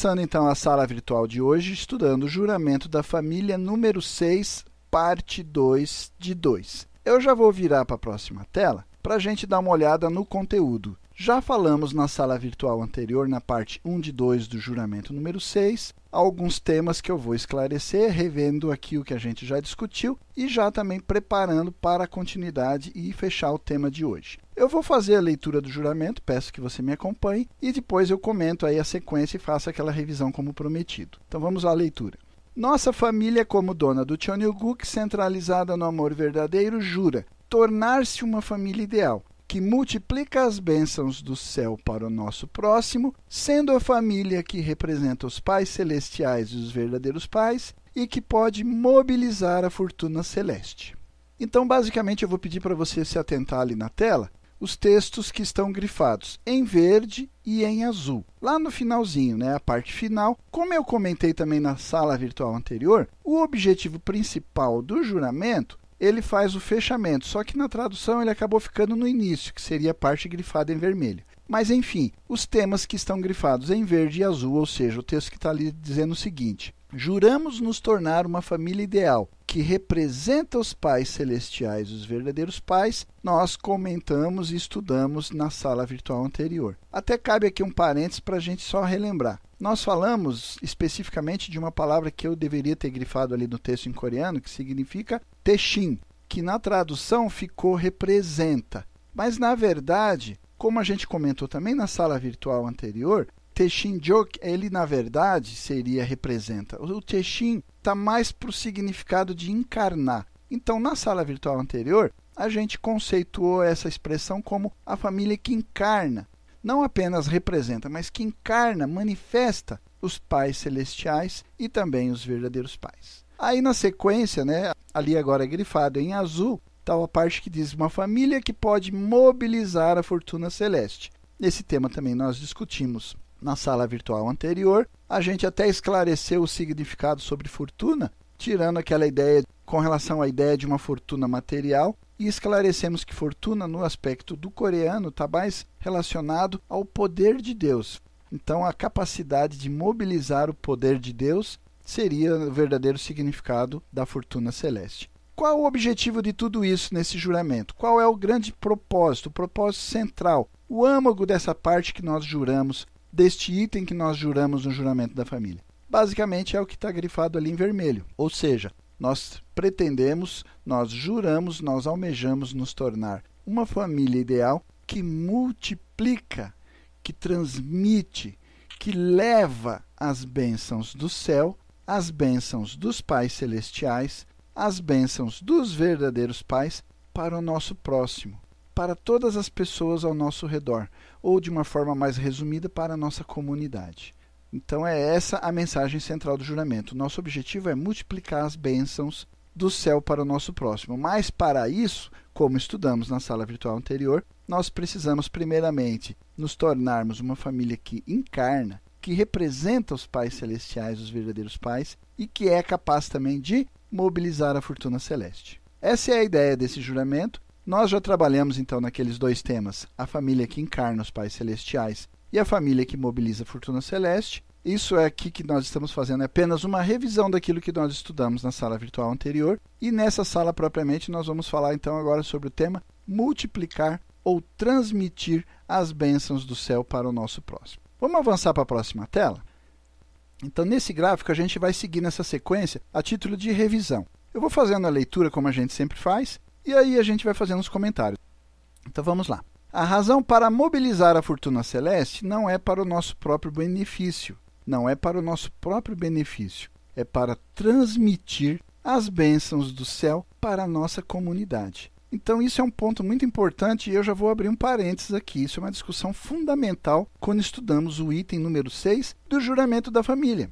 Começando então a sala virtual de hoje, estudando o juramento da família número 6, parte 2 de 2. Eu já vou virar para a próxima tela para a gente dar uma olhada no conteúdo. Já falamos na sala virtual anterior, na parte 1 de 2 do juramento número 6, alguns temas que eu vou esclarecer, revendo aqui o que a gente já discutiu e já também preparando para a continuidade e fechar o tema de hoje. Eu vou fazer a leitura do juramento, peço que você me acompanhe e depois eu comento aí a sequência e faço aquela revisão como prometido. Então vamos à leitura. Nossa família, como dona do Cheonilguk, centralizada no amor verdadeiro, jura tornar-se uma família ideal, que multiplica as bênçãos do céu para o nosso próximo, sendo a família que representa os pais celestiais e os verdadeiros pais e que pode mobilizar a fortuna celeste. Então, basicamente, eu vou pedir para você se atentar ali na tela os textos que estão grifados em verde e em azul. Lá no finalzinho, né, a parte final, como eu comentei também na sala virtual anterior, o objetivo principal do juramento ele faz o fechamento, só que na tradução ele acabou ficando no início, que seria a parte grifada em vermelho. Mas enfim, os temas que estão grifados em verde e azul, ou seja, o texto que está ali dizendo o seguinte: Juramos nos tornar uma família ideal, que representa os pais celestiais, os verdadeiros pais, nós comentamos e estudamos na sala virtual anterior. Até cabe aqui um parênteses para a gente só relembrar. Nós falamos especificamente de uma palavra que eu deveria ter grifado ali no texto em coreano, que significa Teshin, que na tradução ficou representa. Mas, na verdade, como a gente comentou também na sala virtual anterior, Teshin Jok, ele na verdade seria representa. O Teshin está mais para o significado de encarnar. Então, na sala virtual anterior, a gente conceituou essa expressão como a família que encarna. Não apenas representa, mas que encarna, manifesta os pais celestiais e também os verdadeiros pais. Aí na sequência, né, ali agora grifado em azul, está a parte que diz uma família que pode mobilizar a fortuna celeste. Esse tema também nós discutimos na sala virtual anterior. A gente até esclareceu o significado sobre fortuna, tirando aquela ideia com relação à ideia de uma fortuna material, e esclarecemos que fortuna, no aspecto do coreano, está mais relacionado ao poder de Deus. Então, a capacidade de mobilizar o poder de Deus seria o verdadeiro significado da fortuna celeste. Qual o objetivo de tudo isso nesse juramento? Qual é o grande propósito, o propósito central, o âmago dessa parte que nós juramos, deste item que nós juramos no juramento da família? Basicamente é o que está grifado ali em vermelho, ou seja, nós pretendemos, nós juramos, nós almejamos nos tornar uma família ideal que multiplica, que transmite, que leva as bênçãos do céu as bênçãos dos pais celestiais, as bênçãos dos verdadeiros pais para o nosso próximo, para todas as pessoas ao nosso redor, ou de uma forma mais resumida, para a nossa comunidade. Então é essa a mensagem central do juramento. Nosso objetivo é multiplicar as bênçãos do céu para o nosso próximo. Mas para isso, como estudamos na sala virtual anterior, nós precisamos primeiramente nos tornarmos uma família que encarna que representa os pais celestiais, os verdadeiros pais, e que é capaz também de mobilizar a fortuna celeste. Essa é a ideia desse juramento. Nós já trabalhamos então naqueles dois temas, a família que encarna os pais celestiais e a família que mobiliza a fortuna celeste. Isso é aqui que nós estamos fazendo é apenas uma revisão daquilo que nós estudamos na sala virtual anterior. E nessa sala propriamente nós vamos falar então agora sobre o tema multiplicar ou transmitir as bênçãos do céu para o nosso próximo. Vamos avançar para a próxima tela? Então, nesse gráfico, a gente vai seguir nessa sequência a título de revisão. Eu vou fazendo a leitura como a gente sempre faz, e aí a gente vai fazendo os comentários. Então, vamos lá. A razão para mobilizar a fortuna celeste não é para o nosso próprio benefício, não é para o nosso próprio benefício, é para transmitir as bênçãos do céu para a nossa comunidade. Então, isso é um ponto muito importante e eu já vou abrir um parênteses aqui. Isso é uma discussão fundamental quando estudamos o item número 6 do juramento da família.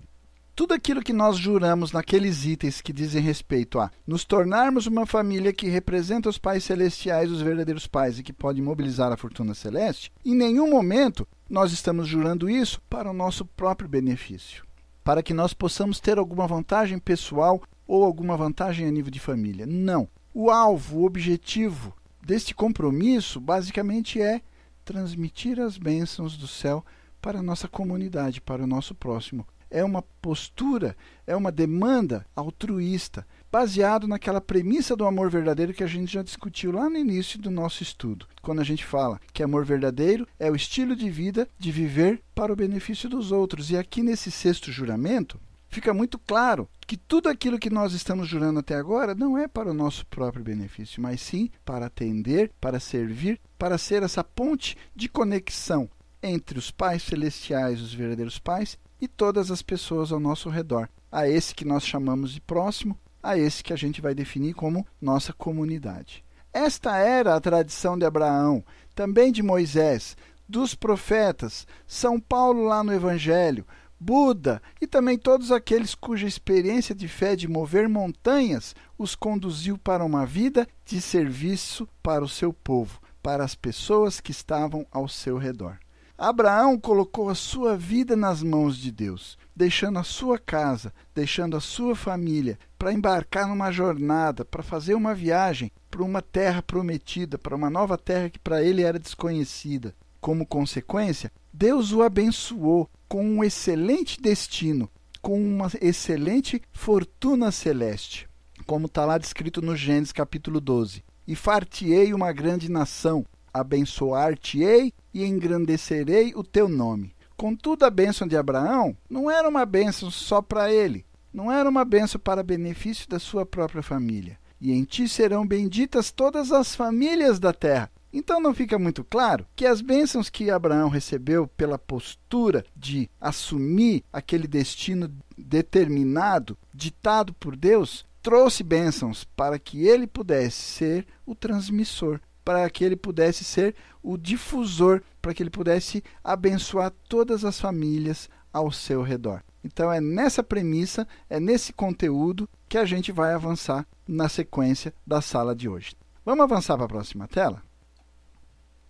Tudo aquilo que nós juramos naqueles itens que dizem respeito a nos tornarmos uma família que representa os pais celestiais, os verdadeiros pais e que pode mobilizar a fortuna celeste, em nenhum momento nós estamos jurando isso para o nosso próprio benefício, para que nós possamos ter alguma vantagem pessoal ou alguma vantagem a nível de família. Não. O alvo, o objetivo deste compromisso, basicamente, é transmitir as bênçãos do céu para a nossa comunidade, para o nosso próximo. É uma postura, é uma demanda altruísta, baseado naquela premissa do amor verdadeiro que a gente já discutiu lá no início do nosso estudo, quando a gente fala que amor verdadeiro é o estilo de vida de viver para o benefício dos outros. E aqui nesse sexto juramento, fica muito claro que tudo aquilo que nós estamos jurando até agora não é para o nosso próprio benefício, mas sim para atender, para servir, para ser essa ponte de conexão entre os pais celestiais, os verdadeiros pais, e todas as pessoas ao nosso redor. A esse que nós chamamos de próximo, a esse que a gente vai definir como nossa comunidade. Esta era a tradição de Abraão, também de Moisés, dos profetas, São Paulo lá no Evangelho, Buda e também todos aqueles cuja experiência de fé de mover montanhas os conduziu para uma vida de serviço para o seu povo, para as pessoas que estavam ao seu redor. Abraão colocou a sua vida nas mãos de Deus, deixando a sua casa, deixando a sua família, para embarcar numa jornada, para fazer uma viagem para uma terra prometida, para uma nova terra que para ele era desconhecida. Como consequência, Deus o abençoou com um excelente destino, com uma excelente fortuna celeste, como está lá descrito no Gênesis capítulo 12. E fartiei uma grande nação, abençoar-te-ei e engrandecerei o teu nome. Contudo, a bênção de Abraão não era uma bênção só para ele, não era uma bênção para benefício da sua própria família. E em ti serão benditas todas as famílias da terra. Então não fica muito claro que as bênçãos que Abraão recebeu pela postura de assumir aquele destino determinado, ditado por Deus, trouxe bênçãos para que ele pudesse ser o transmissor, para que ele pudesse ser o difusor, para que ele pudesse abençoar todas as famílias ao seu redor. Então é nessa premissa, é nesse conteúdo que a gente vai avançar na sequência da sala de hoje. Vamos avançar para a próxima tela?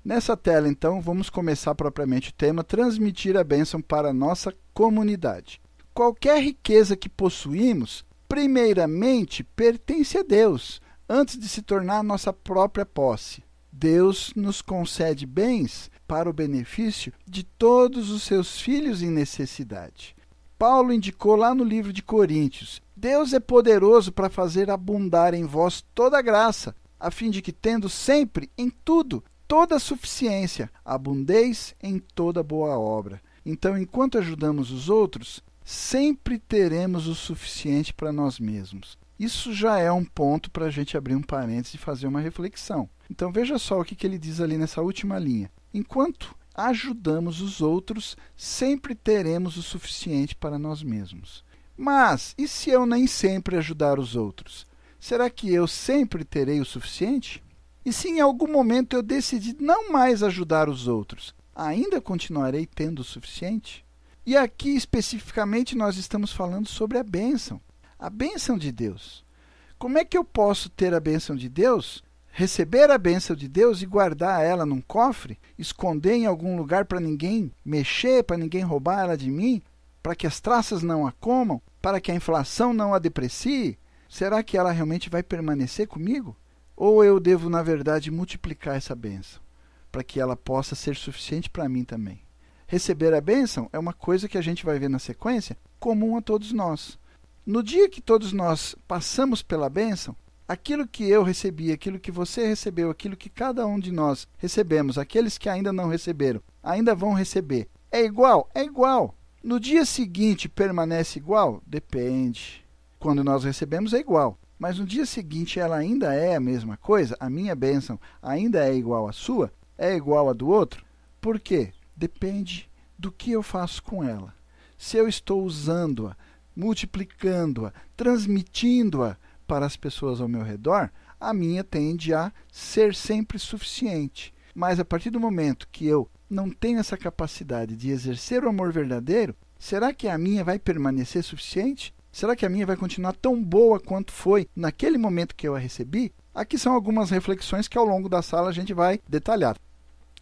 Nessa tela, então, vamos começar propriamente o tema transmitir a bênção para a nossa comunidade. Qualquer riqueza que possuímos, primeiramente pertence a Deus, antes de se tornar nossa própria posse. Deus nos concede bens para o benefício de todos os seus filhos em necessidade. Paulo indicou lá no livro de Coríntios: Deus é poderoso para fazer abundar em vós toda graça, a fim de que, tendo sempre, em tudo, toda suficiência, abundeis em toda boa obra. Então, enquanto ajudamos os outros, sempre teremos o suficiente para nós mesmos. Isso já é um ponto para a gente abrir um parênteses e fazer uma reflexão. Então veja só o que, que ele diz ali nessa última linha. Enquanto ajudamos os outros, sempre teremos o suficiente para nós mesmos. Mas e se eu nem sempre ajudar os outros? Será que eu sempre terei o suficiente? E se em algum momento eu decidir não mais ajudar os outros, ainda continuarei tendo o suficiente? E aqui especificamente nós estamos falando sobre a bênção, a bênção de Deus. Como é que eu posso ter a bênção de Deus receber a bênção de Deus e guardar ela num cofre, esconder em algum lugar para ninguém mexer, para ninguém roubar ela de mim, para que as traças não a comam, para que a inflação não a deprecie? Será que ela realmente vai permanecer comigo? Ou eu devo, na verdade, multiplicar essa bênção, para que ela possa ser suficiente para mim também? Receber a bênção é uma coisa que a gente vai ver na sequência comum a todos nós. No dia que todos nós passamos pela bênção, aquilo que eu recebi, aquilo que você recebeu, aquilo que cada um de nós recebemos, aqueles que ainda não receberam, ainda vão receber. É igual? É igual. No dia seguinte permanece igual? Depende. Quando nós recebemos é igual. Mas no dia seguinte ela ainda é a mesma coisa? A minha bênção ainda é igual à sua? É igual à do outro? Por quê? Depende do que eu faço com ela. Se eu estou usando-a, multiplicando-a, transmitindo-a para as pessoas ao meu redor, a minha tende a ser sempre suficiente. Mas a partir do momento que eu não tenho essa capacidade de exercer o amor verdadeiro, será que a minha vai permanecer suficiente? Será que a minha vai continuar tão boa quanto foi naquele momento que eu a recebi? Aqui são algumas reflexões que ao longo da sala a gente vai detalhar.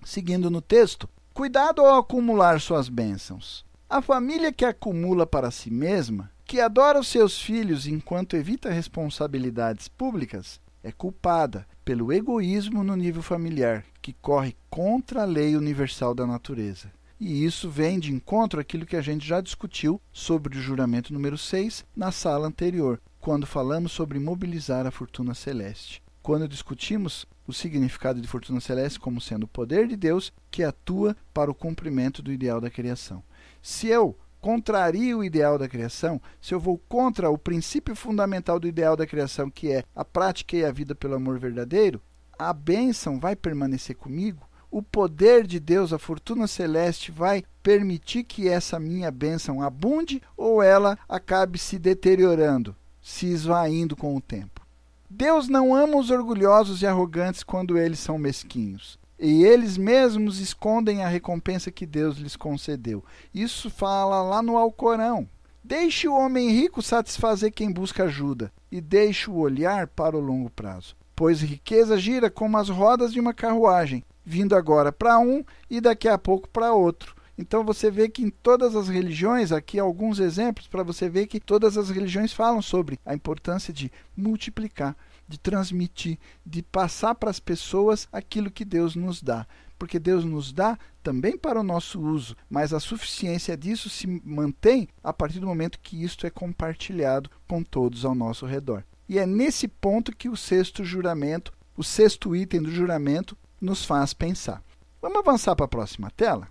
Seguindo no texto, cuidado ao acumular suas bênçãos. A família que acumula para si mesma que adora os seus filhos enquanto evita responsabilidades públicas é culpada pelo egoísmo no nível familiar, que corre contra a lei universal da natureza. E isso vem de encontro àquilo que a gente já discutiu sobre o juramento número 6 na sala anterior, quando falamos sobre mobilizar a fortuna celeste. Quando discutimos o significado de fortuna celeste como sendo o poder de Deus que atua para o cumprimento do ideal da criação. Se eu contrario o ideal da criação, se eu vou contra o princípio fundamental do ideal da criação, que é a prática e a vida pelo amor verdadeiro, a bênção vai permanecer comigo? O poder de Deus, a fortuna celeste, vai permitir que essa minha bênção abunde ou ela acabe se deteriorando, se esvaindo com o tempo? Deus não ama os orgulhosos e arrogantes quando eles são mesquinhos. E eles mesmos escondem a recompensa que Deus lhes concedeu. Isso fala lá no Alcorão. Deixe o homem rico satisfazer quem busca ajuda, e deixe o olhar para o longo prazo. Pois riqueza gira como as rodas de uma carruagem, vindo agora para um e daqui a pouco para outro. Então você vê que em todas as religiões, aqui alguns exemplos para você ver que todas as religiões falam sobre a importância de multiplicar de transmitir, de passar para as pessoas aquilo que Deus nos dá. Porque Deus nos dá também para o nosso uso, mas a suficiência disso se mantém a partir do momento que isto é compartilhado com todos ao nosso redor. E é nesse ponto que o sexto juramento, o sexto item do juramento, nos faz pensar. Vamos avançar para a próxima tela?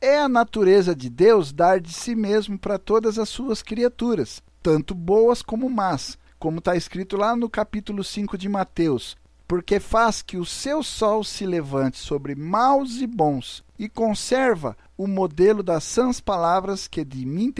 É a natureza de Deus dar de si mesmo para todas as suas criaturas, tanto boas como más, como está escrito lá no capítulo 5 de Mateus, porque faz que o seu sol se levante sobre maus e bons, e conserva o modelo das sãs palavras que de mim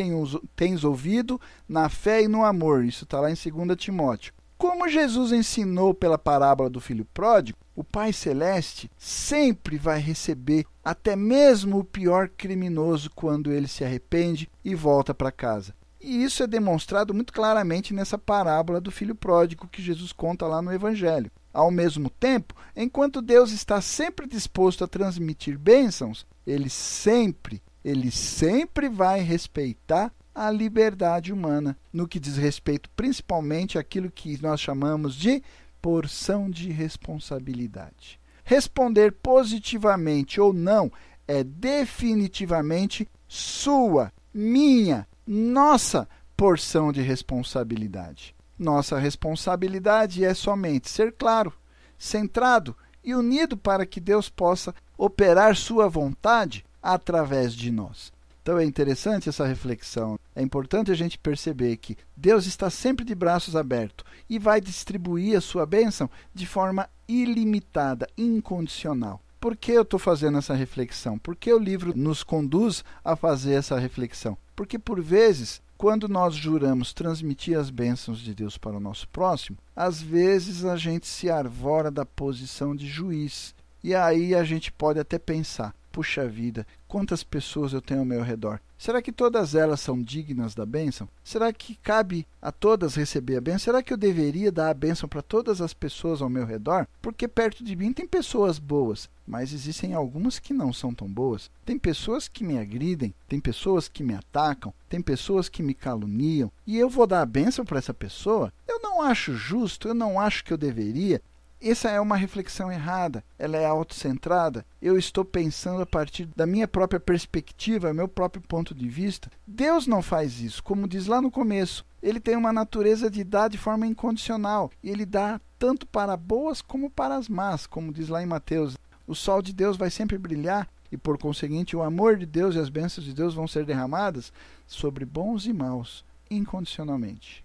tens ouvido na fé e no amor. Isso está lá em 2 Timóteo. Como Jesus ensinou pela parábola do filho pródigo, o Pai Celeste sempre vai receber até mesmo o pior criminoso quando ele se arrepende e volta para casa. E isso é demonstrado muito claramente nessa parábola do filho pródigo que Jesus conta lá no Evangelho. Ao mesmo tempo, enquanto Deus está sempre disposto a transmitir bênçãos, ele sempre, ele sempre vai respeitar a liberdade humana, no que diz respeito principalmente àquilo que nós chamamos de porção de responsabilidade. Responder positivamente ou não é definitivamente sua, minha, nossa porção de responsabilidade. Nossa responsabilidade é somente ser claro, centrado e unido para que Deus possa operar sua vontade através de nós. Então é interessante essa reflexão. É importante a gente perceber que Deus está sempre de braços abertos e vai distribuir a sua bênção de forma ilimitada, incondicional. Por que eu estou fazendo essa reflexão? Por que o livro nos conduz a fazer essa reflexão? Porque por vezes, quando nós juramos transmitir as bênçãos de Deus para o nosso próximo, às vezes a gente se arvora da posição de juiz. E aí a gente pode até pensar: puxa vida, quantas pessoas eu tenho ao meu redor? Será que todas elas são dignas da bênção? Será que cabe a todas receber a bênção? Será que eu deveria dar a bênção para todas as pessoas ao meu redor? Porque perto de mim tem pessoas boas, mas existem algumas que não são tão boas. Tem pessoas que me agridem, tem pessoas que me atacam, tem pessoas que me caluniam, e eu vou dar a bênção para essa pessoa? Eu não acho justo, eu não acho que eu deveria. Essa é uma reflexão errada, ela é autocentrada. Eu estou pensando a partir da minha própria perspectiva, meu próprio ponto de vista. Deus não faz isso, como diz lá no começo. Ele tem uma natureza de dar de forma incondicional, e ele dá tanto para boas como para as más, como diz lá em Mateus. O sol de Deus vai sempre brilhar e, por conseguinte, o amor de Deus e as bênçãos de Deus vão ser derramadas sobre bons e maus, incondicionalmente.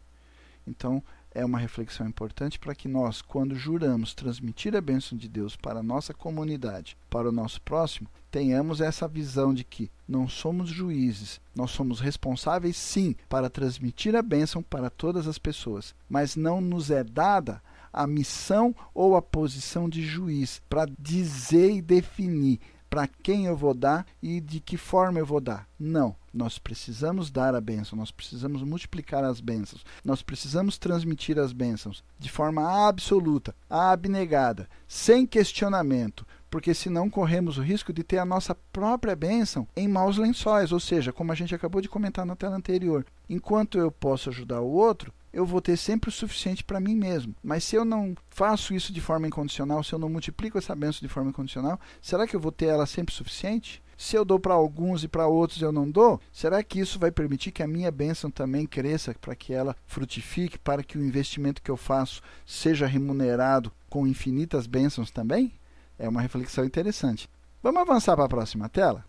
Então, é uma reflexão importante para que nós, quando juramos transmitir a bênção de Deus para a nossa comunidade, para o nosso próximo, tenhamos essa visão de que não somos juízes, nós somos responsáveis sim para transmitir a bênção para todas as pessoas, mas não nos é dada a missão ou a posição de juiz para dizer e definir para quem eu vou dar e de que forma eu vou dar. Não. Nós precisamos dar a bênção, nós precisamos multiplicar as bênçãos, nós precisamos transmitir as bênçãos de forma absoluta, abnegada, sem questionamento, porque senão corremos o risco de ter a nossa própria bênção em maus lençóis, ou seja, como a gente acabou de comentar na tela anterior. Enquanto eu posso ajudar o outro, eu vou ter sempre o suficiente para mim mesmo. Mas se eu não faço isso de forma incondicional, se eu não multiplico essa benção de forma incondicional, será que eu vou ter ela sempre suficiente? Se eu dou para alguns e para outros eu não dou, será que isso vai permitir que a minha bênção também cresça, para que ela frutifique, para que o investimento que eu faço seja remunerado com infinitas bênçãos também? É uma reflexão interessante. Vamos avançar para a próxima tela?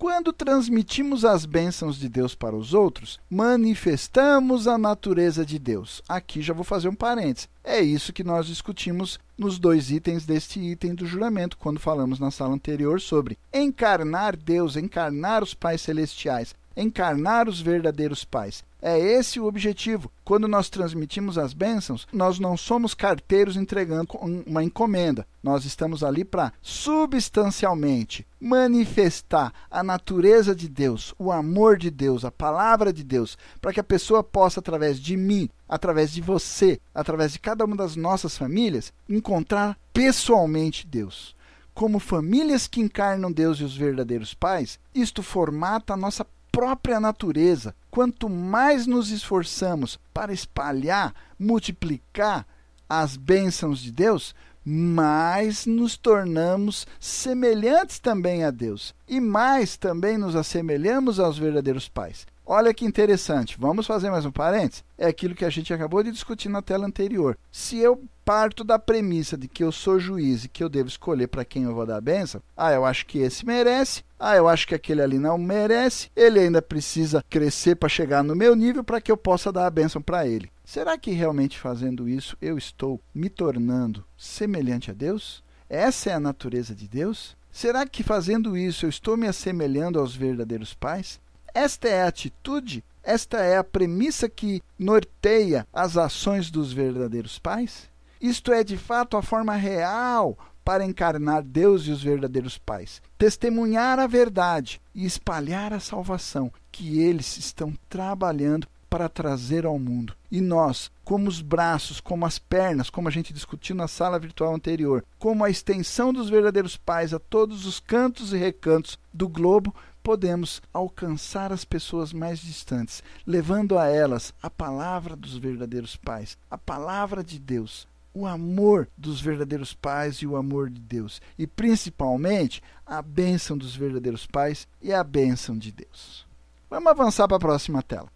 Quando transmitimos as bênçãos de Deus para os outros, manifestamos a natureza de Deus. Aqui já vou fazer um parênteses. É isso que nós discutimos nos dois itens deste item do juramento, quando falamos na sala anterior sobre encarnar Deus, encarnar os pais celestiais, encarnar os verdadeiros pais. É esse o objetivo. Quando nós transmitimos as bênçãos, nós não somos carteiros entregando uma encomenda. Nós estamos ali para substancialmente manifestar a natureza de Deus, o amor de Deus, a palavra de Deus, para que a pessoa possa, através de mim, através de você, através de cada uma das nossas famílias, encontrar pessoalmente Deus como famílias que encarnam Deus e os verdadeiros pais, isto formata a nossa própria natureza. Quanto mais nos esforçamos para espalhar, multiplicar as bênçãos de Deus, mais nos tornamos semelhantes também a Deus e mais também nos assemelhamos aos verdadeiros pais. Olha que interessante, vamos fazer mais um parênteses? É aquilo que a gente acabou de discutir na tela anterior. Se eu parto da premissa de que eu sou juiz e que eu devo escolher para quem eu vou dar a benção, ah, eu acho que esse merece, ah, eu acho que aquele ali não merece, ele ainda precisa crescer para chegar no meu nível para que eu possa dar a benção para ele. Será que realmente fazendo isso eu estou me tornando semelhante a Deus? Essa é a natureza de Deus? Será que fazendo isso eu estou me assemelhando aos verdadeiros pais? Esta é a atitude, esta é a premissa que norteia as ações dos verdadeiros pais? Isto é de fato a forma real para encarnar Deus e os verdadeiros pais, testemunhar a verdade e espalhar a salvação que eles estão trabalhando para trazer ao mundo. E nós, como os braços, como as pernas, como a gente discutiu na sala virtual anterior, como a extensão dos verdadeiros pais a todos os cantos e recantos do globo, podemos alcançar as pessoas mais distantes, levando a elas a palavra dos verdadeiros pais, a palavra de Deus, o amor dos verdadeiros pais e o amor de Deus, e principalmente a bênção dos verdadeiros pais e a bênção de Deus. Vamos avançar para a próxima tela.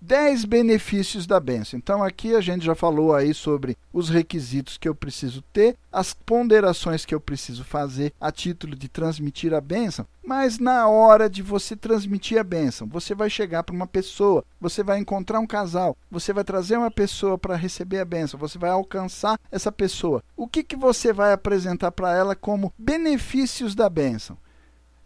10 benefícios da benção. Então aqui a gente já falou aí sobre os requisitos que eu preciso ter, as ponderações que eu preciso fazer a título de transmitir a benção, mas na hora de você transmitir a benção, você vai chegar para uma pessoa, você vai encontrar um casal, você vai trazer uma pessoa para receber a benção, você vai alcançar essa pessoa. O que, que você vai apresentar para ela como benefícios da benção?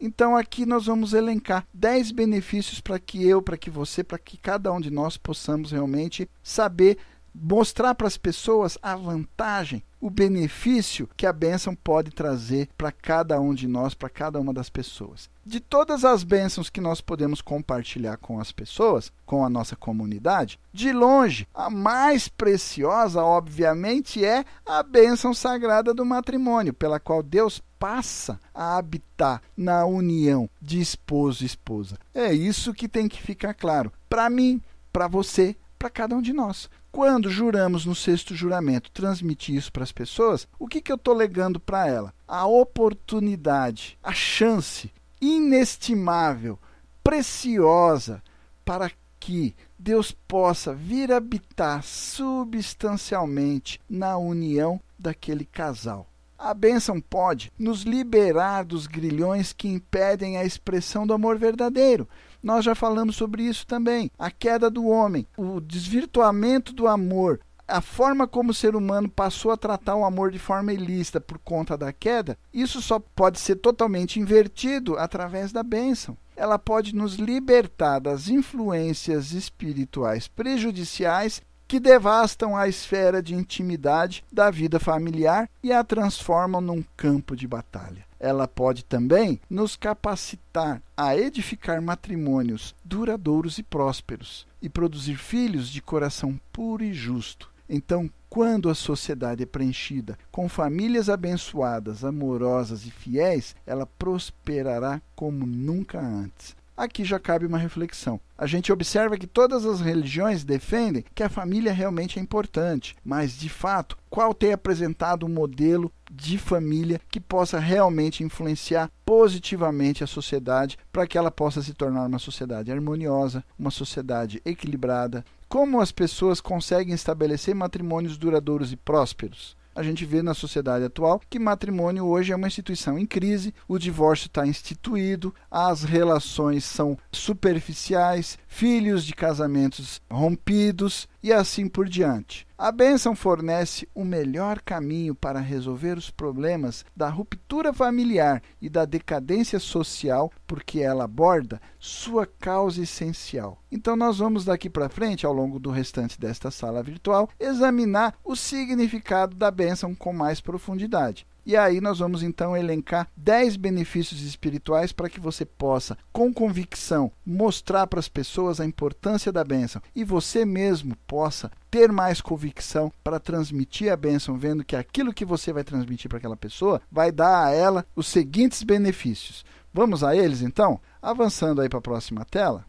Então aqui nós vamos elencar 10 benefícios para que eu, para que você, para que cada um de nós possamos realmente saber mostrar para as pessoas a vantagem, o benefício que a bênção pode trazer para cada um de nós, para cada uma das pessoas. De todas as bênçãos que nós podemos compartilhar com as pessoas, com a nossa comunidade, de longe, a mais preciosa, obviamente, é a bênção sagrada do matrimônio, pela qual Deus passa a habitar na união de esposo e esposa. É isso que tem que ficar claro para mim, para você, para cada um de nós. Quando juramos no sexto juramento transmitir isso para as pessoas, o que, que eu estou legando para ela? A oportunidade, a chance inestimável, preciosa para que Deus possa vir habitar substancialmente na união daquele casal. A bênção pode nos liberar dos grilhões que impedem a expressão do amor verdadeiro. Nós já falamos sobre isso também. A queda do homem, o desvirtuamento do amor, a forma como o ser humano passou a tratar o amor de forma ilícita por conta da queda, isso só pode ser totalmente invertido através da bênção. Ela pode nos libertar das influências espirituais prejudiciais que devastam a esfera de intimidade da vida familiar e a transformam num campo de batalha. Ela pode também nos capacitar a edificar matrimônios duradouros e prósperos e produzir filhos de coração puro e justo. Então, quando a sociedade é preenchida com famílias abençoadas, amorosas e fiéis, ela prosperará como nunca antes. Aqui já cabe uma reflexão. A gente observa que todas as religiões defendem que a família realmente é importante, mas de fato, qual tem apresentado um modelo de família que possa realmente influenciar positivamente a sociedade para que ela possa se tornar uma sociedade harmoniosa, uma sociedade equilibrada? Como as pessoas conseguem estabelecer matrimônios duradouros e prósperos? A gente vê na sociedade atual que matrimônio hoje é uma instituição em crise, o divórcio está instituído, as relações são superficiais, filhos de casamentos rompidos e assim por diante. A bênção fornece o melhor caminho para resolver os problemas da ruptura familiar e da decadência social, porque ela aborda sua causa essencial. Então, nós vamos daqui para frente, ao longo do restante desta sala virtual, examinar o significado da bênção com mais profundidade. E aí nós vamos então elencar 10 benefícios espirituais para que você possa, com convicção, mostrar para as pessoas a importância da bênção e você mesmo possa ter mais convicção para transmitir a bênção, vendo que aquilo que você vai transmitir para aquela pessoa vai dar a ela os seguintes benefícios. Vamos a eles então? Avançando aí para a próxima tela.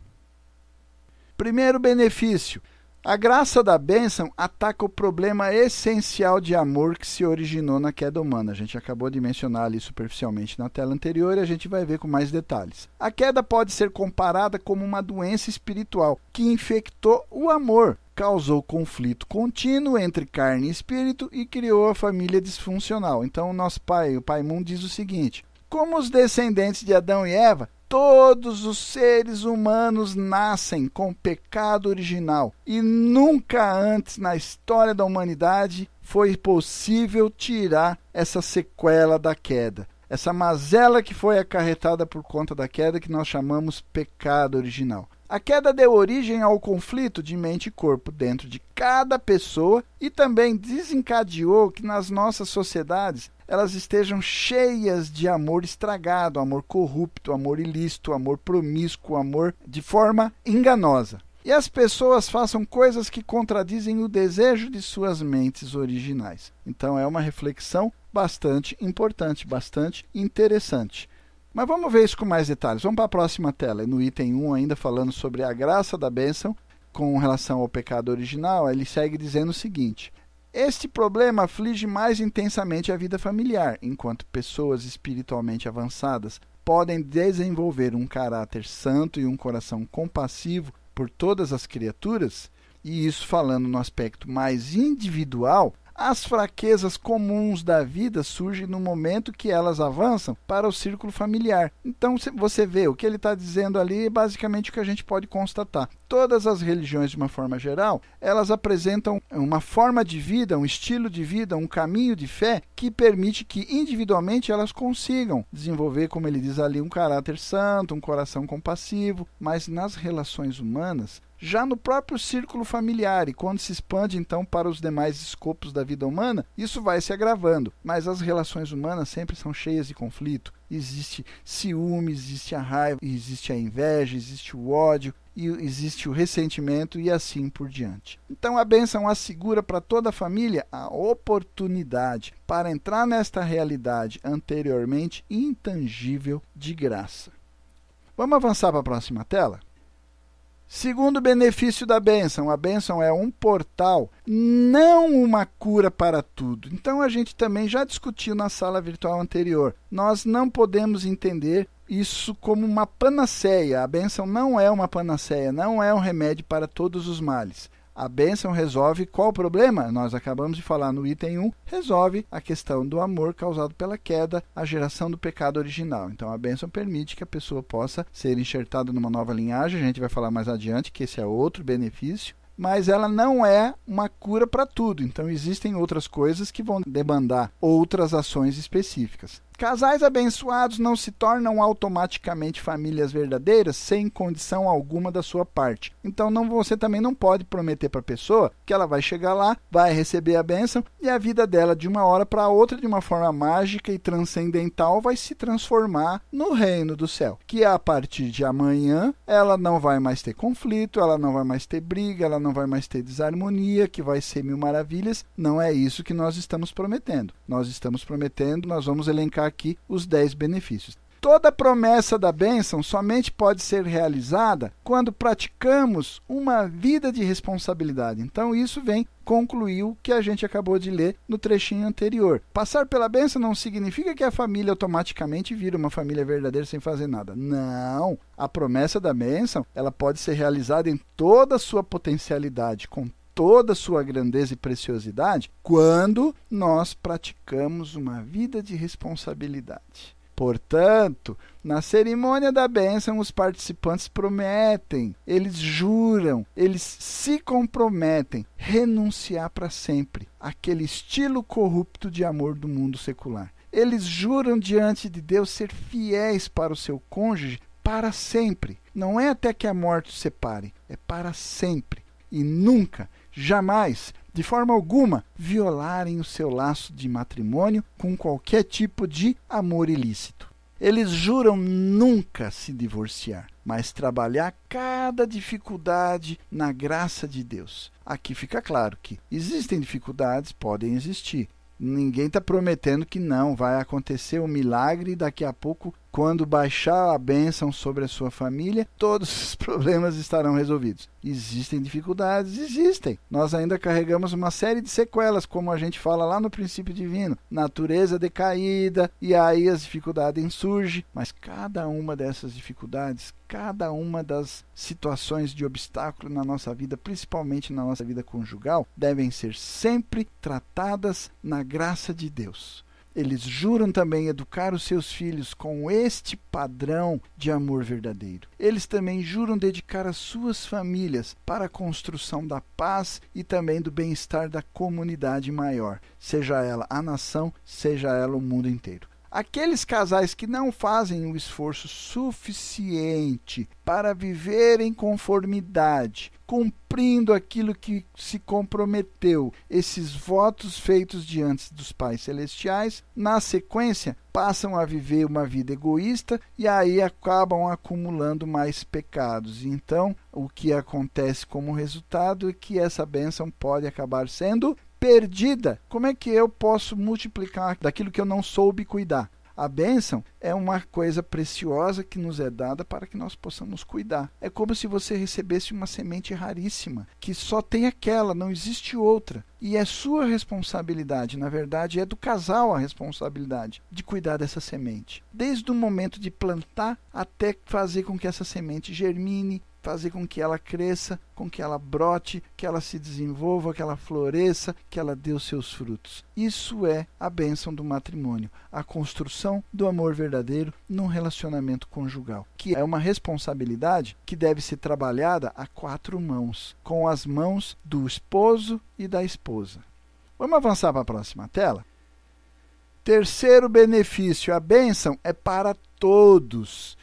Primeiro benefício: a graça da bênção ataca o problema essencial de amor que se originou na queda humana. A gente acabou de mencionar ali superficialmente na tela anterior e a gente vai ver com mais detalhes. A queda pode ser comparada como uma doença espiritual que infectou o amor, causou conflito contínuo entre carne e espírito e criou a família disfuncional. Então, nosso pai, o Pai Mundo, diz o seguinte: como os descendentes de Adão e Eva Todos os seres humanos nascem com pecado original e nunca antes na história da humanidade foi possível tirar essa sequela da queda. Essa mazela que foi acarretada por conta da queda que nós chamamos pecado original. A queda deu origem ao conflito de mente e corpo dentro de cada pessoa e também desencadeou que nas nossas sociedades elas estejam cheias de amor estragado, amor corrupto, amor ilícito, amor promíscuo, amor de forma enganosa. E as pessoas façam coisas que contradizem o desejo de suas mentes originais. Então é uma reflexão bastante importante, bastante interessante. Mas vamos ver isso com mais detalhes. Vamos para a próxima tela. No item 1, ainda falando sobre a graça da bênção com relação ao pecado original, ele segue dizendo o seguinte: este problema aflige mais intensamente a vida familiar, enquanto pessoas espiritualmente avançadas podem desenvolver um caráter santo e um coração compassivo por todas as criaturas, e isso falando no aspecto mais individual, as fraquezas comuns da vida surgem no momento que elas avançam para o círculo familiar. Então você vê, o que ele está dizendo ali é basicamente o que a gente pode constatar. Todas as religiões, de uma forma geral, elas apresentam uma forma de vida, um estilo de vida, um caminho de fé que permite que individualmente elas consigam desenvolver, como ele diz ali, um caráter santo, um coração compassivo, mas nas relações humanas já no próprio círculo familiar e quando se expande então para os demais escopos da vida humana, isso vai se agravando. Mas as relações humanas sempre são cheias de conflito. Existe ciúme, existe a raiva, existe a inveja, existe o ódio, e existe o ressentimento e assim por diante. Então a bênção assegura para toda a família a oportunidade para entrar nesta realidade anteriormente intangível de graça. Vamos avançar para a próxima tela? Segundo benefício da bênção, a bênção é um portal, não uma cura para tudo. Então a gente também já discutiu na sala virtual anterior. Nós não podemos entender isso como uma panaceia. A bênção não é uma panaceia, não é um remédio para todos os males. A bênção resolve qual problema? Nós acabamos de falar no item 1, resolve a questão do amor causado pela queda, a geração do pecado original. Então a bênção permite que a pessoa possa ser enxertada numa nova linhagem, a gente vai falar mais adiante que esse é outro benefício, mas ela não é uma cura para tudo. Então existem outras coisas que vão demandar outras ações específicas. Casais abençoados não se tornam automaticamente famílias verdadeiras sem condição alguma da sua parte. Então não, você também não pode prometer para a pessoa que ela vai chegar lá, vai receber a bênção e a vida dela de uma hora para outra, de uma forma mágica e transcendental, vai se transformar no reino do céu. Que a partir de amanhã ela não vai mais ter conflito, ela não vai mais ter briga, ela não vai mais ter desarmonia, que vai ser mil maravilhas. Não é isso que nós estamos prometendo. Nós estamos prometendo, nós vamos elencar aqui os 10 benefícios. Toda promessa da bênção somente pode ser realizada quando praticamos uma vida de responsabilidade. Então, isso vem concluir o que a gente acabou de ler no trechinho anterior. Passar pela bênção não significa que a família automaticamente vira uma família verdadeira sem fazer nada. Não. A promessa da bênção ela pode ser realizada em toda a sua potencialidade, com toda a sua grandeza e preciosidade, quando nós praticamos uma vida de responsabilidade. Portanto, na cerimônia da bênção, os participantes prometem, eles juram, eles se comprometem renunciar para sempre àquele estilo corrupto de amor do mundo secular. Eles juram diante de Deus ser fiéis para o seu cônjuge para sempre. Não é até que a morte os separe, é para sempre. E nunca, jamais de forma alguma, violarem o seu laço de matrimônio com qualquer tipo de amor ilícito. Eles juram nunca se divorciar, mas trabalhar cada dificuldade na graça de Deus. Aqui fica claro que existem dificuldades, podem existir. Ninguém está prometendo que não vai acontecer um milagre daqui a pouco quando baixar a bênção sobre a sua família, todos os problemas estarão resolvidos. Existem dificuldades? Existem. Nós ainda carregamos uma série de sequelas, como a gente fala lá no princípio divino. Natureza decaída, e aí as dificuldades surgem. Mas cada uma dessas dificuldades, cada uma das situações de obstáculo na nossa vida, principalmente na nossa vida conjugal, devem ser sempre tratadas na graça de Deus. Eles juram também educar os seus filhos com este padrão de amor verdadeiro. Eles também juram dedicar as suas famílias para a construção da paz e também do bem-estar da comunidade maior, seja ela a nação, seja ela o mundo inteiro. Aqueles casais que não fazem o esforço suficiente para viver em conformidade, cumprindo aquilo que se comprometeu, esses votos feitos diante dos pais celestiais, na sequência passam a viver uma vida egoísta e aí acabam acumulando mais pecados. Então, o que acontece como resultado é que essa bênção pode acabar sendo perdida. Como é que eu posso multiplicar daquilo que eu não soube cuidar? A bênção é uma coisa preciosa que nos é dada para que nós possamos cuidar. É como se você recebesse uma semente raríssima, que só tem aquela, não existe outra. E é sua responsabilidade, na verdade, é do casal a responsabilidade de cuidar dessa semente. Desde o momento de plantar até fazer com que essa semente germine, fazer com que ela cresça, com que ela brote, que ela se desenvolva, que ela floresça, que ela dê os seus frutos. Isso é a bênção do matrimônio, a construção do amor verdadeiro num relacionamento conjugal, que é uma responsabilidade que deve ser trabalhada a quatro mãos, com as mãos do esposo e da esposa. Vamos avançar para a próxima tela? Terceiro benefício, a bênção é para todos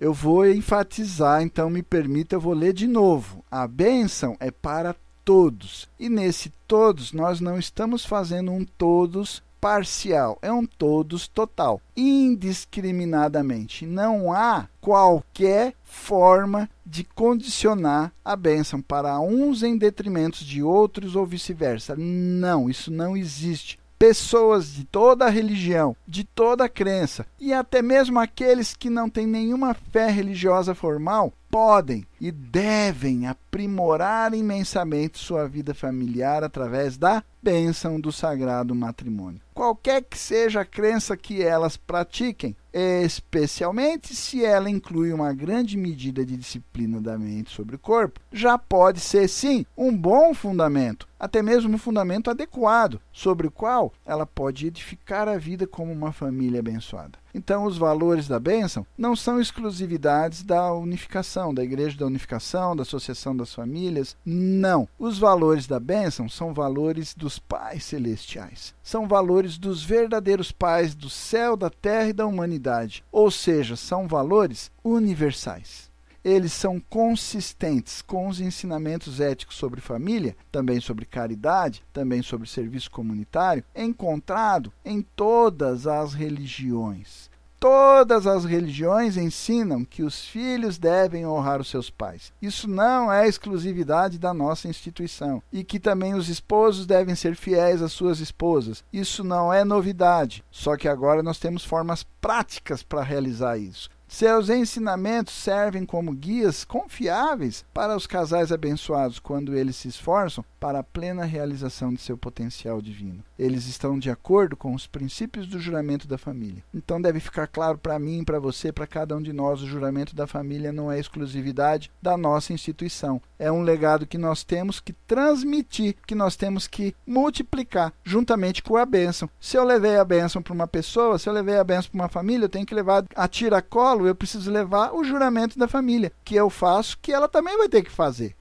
eu vou enfatizar, então me permita, eu vou ler de novo. A bênção é para todos. E nesse todos, nós não estamos fazendo um todos parcial, é um todos total, indiscriminadamente. Não há qualquer forma de condicionar a bênção para uns em detrimento de outros ou vice-versa. Não, isso não existe pessoas de toda religião, de toda crença, e até mesmo aqueles que não têm nenhuma fé religiosa formal, podem e devem aprimorar imensamente sua vida familiar através da bênção do sagrado matrimônio. Qualquer que seja a crença que elas pratiquem, especialmente se ela inclui uma grande medida de disciplina da mente sobre o corpo, já pode ser sim um bom fundamento, até mesmo um fundamento adequado, sobre o qual ela pode edificar a vida como uma família abençoada. Então, os valores da bênção não são exclusividades da unificação, da Igreja da Unificação, da Associação das Famílias. Não. Os valores da bênção são valores dos pais celestiais. São valores dos verdadeiros pais do céu, da terra e da humanidade. Ou seja, são valores universais eles são consistentes com os ensinamentos éticos sobre família, também sobre caridade, também sobre serviço comunitário, encontrado em todas as religiões. Todas as religiões ensinam que os filhos devem honrar os seus pais. Isso não é exclusividade da nossa instituição. E que também os esposos devem ser fiéis às suas esposas. Isso não é novidade. Só que agora nós temos formas práticas para realizar isso. Seus ensinamentos servem como guias confiáveis para os casais abençoados quando eles se esforçam para a plena realização de seu potencial divino. Eles estão de acordo com os princípios do juramento da família. Então deve ficar claro para mim, para você, para cada um de nós, o juramento da família não é exclusividade da nossa instituição. É um legado que nós temos que transmitir, que nós temos que multiplicar juntamente com a bênção. Se eu levei a bênção para uma pessoa, se eu levei a bênção para uma família, eu tenho que levar a tiracolo eu preciso levar o juramento da família, que eu faço, que ela também vai ter que fazer.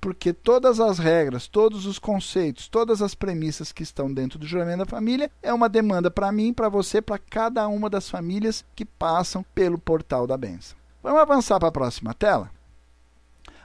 Porque todas as regras, todos os conceitos, todas as premissas que estão dentro do juramento da família é uma demanda para mim, para você, para cada uma das famílias que passam pelo portal da bênção. Vamos avançar para a próxima tela?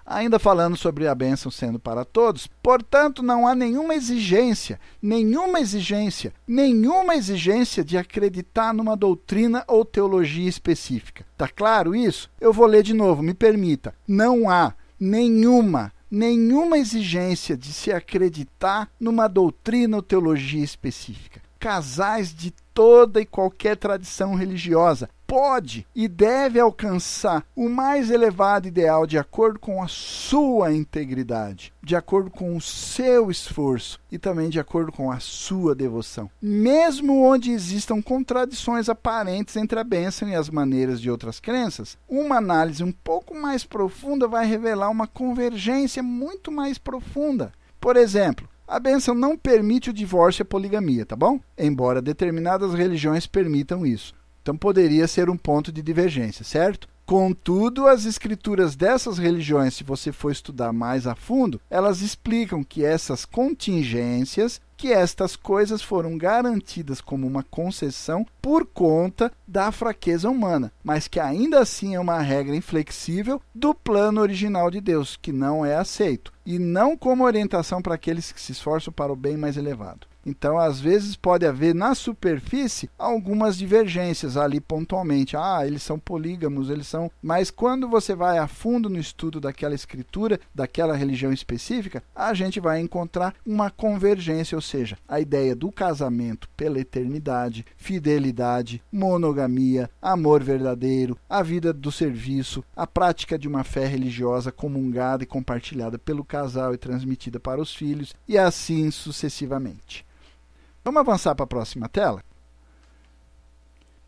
Ainda falando sobre a bênção sendo para todos, portanto, não há nenhuma exigência, nenhuma exigência, nenhuma exigência de acreditar numa doutrina ou teologia específica. Tá claro isso? Eu vou ler de novo, me permita. Não há nenhuma nenhuma exigência de se acreditar numa doutrina ou teologia específica. Casais de toda e qualquer tradição religiosa pode e deve alcançar o mais elevado ideal de acordo com a sua integridade, de acordo com o seu esforço e também de acordo com a sua devoção. Mesmo onde existam contradições aparentes entre a bênção e as maneiras de outras crenças, uma análise um pouco mais profunda vai revelar uma convergência muito mais profunda. Por exemplo, a bênção não permite o divórcio e a poligamia, tá bom? Embora determinadas religiões permitam isso. Então poderia ser um ponto de divergência, certo? Contudo, as escrituras dessas religiões, se você for estudar mais a fundo, elas explicam que essas contingências, que estas coisas foram garantidas como uma concessão por conta da fraqueza humana, mas que ainda assim é uma regra inflexível do plano original de Deus, que não é aceito, e não como orientação para aqueles que se esforçam para o bem mais elevado. Então, às vezes, pode haver na superfície algumas divergências ali pontualmente. Ah, eles são polígamos, eles são. Mas quando você vai a fundo no estudo daquela escritura, daquela religião específica, a gente vai encontrar uma convergência, ou seja, a ideia do casamento pela eternidade, fidelidade, monogamia, amor verdadeiro, a vida do serviço, a prática de uma fé religiosa comungada e compartilhada pelo casal e transmitida para os filhos, e assim sucessivamente. Vamos avançar para a próxima tela?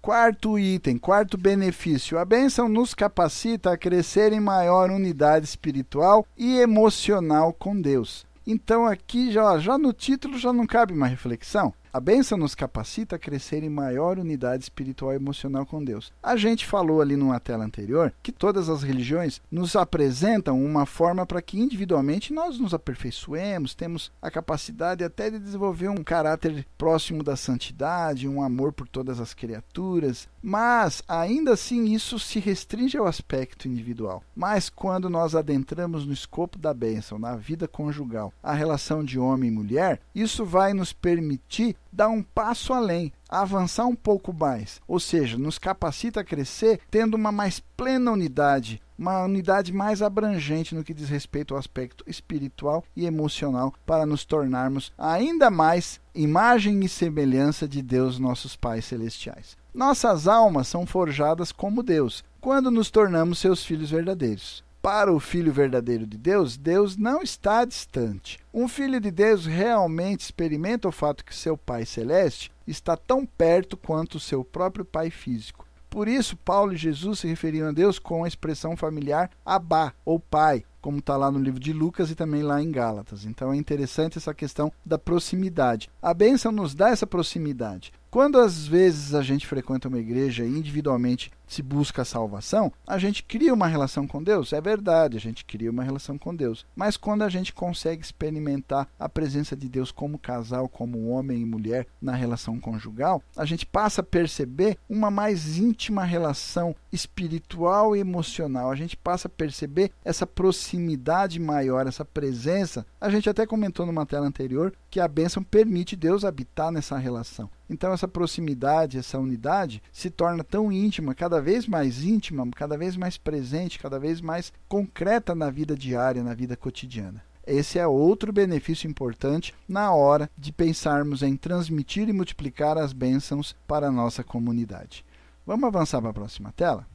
Quarto item, quarto benefício. A bênção nos capacita a crescer em maior unidade espiritual e emocional com Deus. Então, aqui já, já no título já não cabe uma reflexão. A bênção nos capacita a crescer em maior unidade espiritual e emocional com Deus. A gente falou ali numa tela anterior que todas as religiões nos apresentam uma forma para que individualmente nós nos aperfeiçoemos, temos a capacidade até de desenvolver um caráter próximo da santidade, um amor por todas as criaturas, mas ainda assim isso se restringe ao aspecto individual. Mas quando nós adentramos no escopo da bênção, na vida conjugal, a relação de homem e mulher, isso vai nos permitir dar um passo além, avançar um pouco mais, ou seja, nos capacita a crescer tendo uma mais plena unidade, uma unidade mais abrangente no que diz respeito ao aspecto espiritual e emocional, para nos tornarmos ainda mais imagem e semelhança de Deus, nossos pais celestiais. Nossas almas são forjadas como Deus, quando nos tornamos seus filhos verdadeiros para o Filho verdadeiro de Deus, Deus não está distante. Um filho de Deus realmente experimenta o fato que seu Pai Celeste está tão perto quanto seu próprio Pai físico. Por isso, Paulo e Jesus se referiam a Deus com a expressão familiar Abá, ou Pai, como está lá no livro de Lucas e também lá em Gálatas. Então é interessante essa questão da proximidade. A bênção nos dá essa proximidade. Quando às vezes a gente frequenta uma igreja e individualmente se busca a salvação, a gente cria uma relação com Deus. É verdade, a gente cria uma relação com Deus. Mas quando a gente consegue experimentar a presença de Deus como casal, como homem e mulher na relação conjugal, a gente passa a perceber uma mais íntima relação espiritual e emocional. A gente passa a perceber essa proximidade maior, essa presença. A gente até comentou numa tela anterior que a bênção permite Deus habitar nessa relação. Então, essa proximidade, essa unidade se torna tão íntima, cada vez mais íntima, cada vez mais presente, cada vez mais concreta na vida diária, na vida cotidiana. Esse é outro benefício importante na hora de pensarmos em transmitir e multiplicar as bênçãos para a nossa comunidade. Vamos avançar para a próxima tela?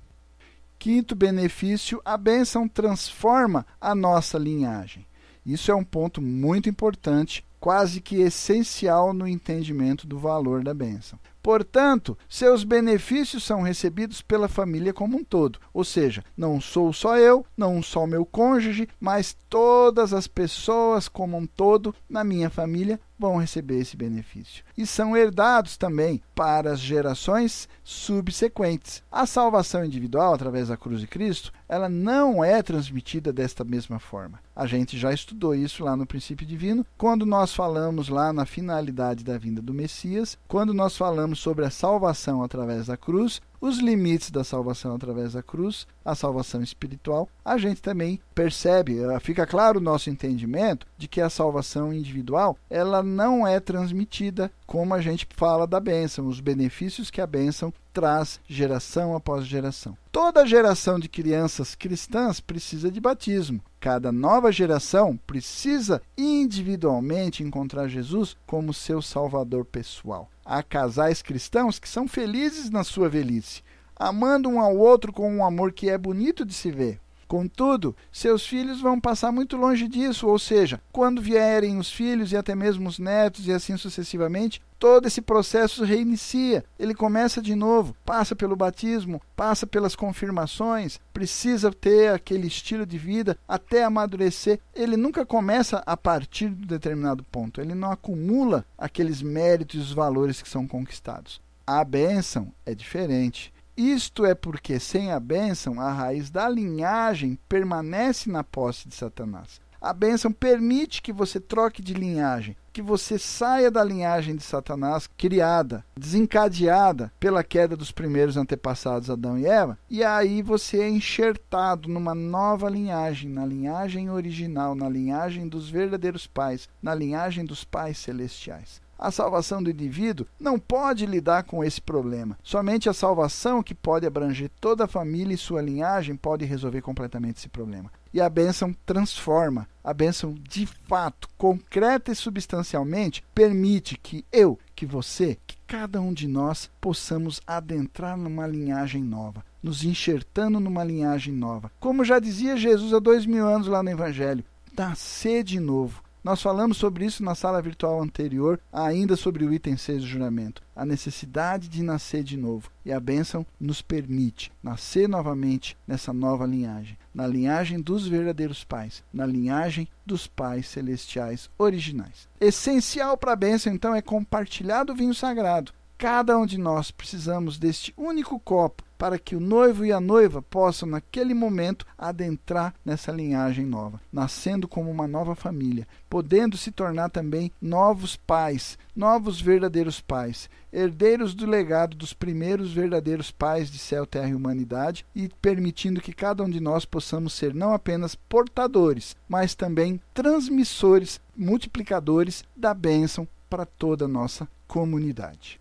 Quinto benefício, a bênção transforma a nossa linhagem. Isso é um ponto muito importante, quase que essencial no entendimento do valor da bênção. Portanto, seus benefícios são recebidos pela família como um todo. Ou seja, não sou só eu, não só o meu cônjuge, mas todas as pessoas como um todo na minha família vão receber esse benefício. E são herdados também para as gerações subsequentes. A salvação individual através da cruz de Cristo, ela não é transmitida desta mesma forma. A gente já estudou isso lá no princípio divino, quando nós falamos lá na finalidade da vinda do Messias, quando nós falamos sobre a salvação através da cruz, os limites da salvação através da cruz, a salvação espiritual, a gente também percebe, eh, fica claro o nosso entendimento de que a salvação individual, ela não é transmitida como a gente fala da bênção, os benefícios que a bênção traz geração após geração. Toda geração de crianças cristãs precisa de batismo. Cada nova geração precisa individualmente encontrar Jesus como seu salvador pessoal. Há casais cristãos que são felizes na sua velhice, amando um ao outro com um amor que é bonito de se ver. Contudo, seus filhos vão passar muito longe disso, ou seja, quando vierem os filhos e até mesmo os netos e assim sucessivamente, todo esse processo reinicia. Ele começa de novo, passa pelo batismo, passa pelas confirmações, precisa ter aquele estilo de vida até amadurecer. Ele nunca começa a partir de um determinado ponto, ele não acumula aqueles méritos e os valores que são conquistados. A bênção é diferente. Isto é porque, sem a bênção, a raiz da linhagem permanece na posse de Satanás. A bênção permite que você troque de linhagem, que você saia da linhagem de Satanás criada, desencadeada pela queda dos primeiros antepassados Adão e Eva, e aí você é enxertado numa nova linhagem, na linhagem original, na linhagem dos verdadeiros pais, na linhagem dos pais celestiais. A salvação do indivíduo não pode lidar com esse problema. Somente a salvação, que pode abranger toda a família e sua linhagem, pode resolver completamente esse problema. E a bênção transforma. A bênção, de fato, concreta e substancialmente, permite que eu, que você, que cada um de nós possamos adentrar numa linhagem nova, nos enxertando numa linhagem nova. Como já dizia Jesus há dois mil anos lá no Evangelho, nascer de novo nós falamos sobre isso na sala virtual anterior, ainda sobre o item 6 do juramento. A necessidade de nascer de novo. E a bênção nos permite nascer novamente nessa nova linhagem. Na linhagem dos verdadeiros pais. Na linhagem dos pais celestiais originais. Essencial para a bênção, então, é compartilhar do vinho sagrado. Cada um de nós precisamos deste único copo para que o noivo e a noiva possam, naquele momento, adentrar nessa linhagem nova, nascendo como uma nova família, podendo se tornar também novos pais, novos verdadeiros pais, herdeiros do legado dos primeiros verdadeiros pais de céu, terra e humanidade, e permitindo que cada um de nós possamos ser não apenas portadores, mas também transmissores, multiplicadores da bênção para toda a nossa comunidade.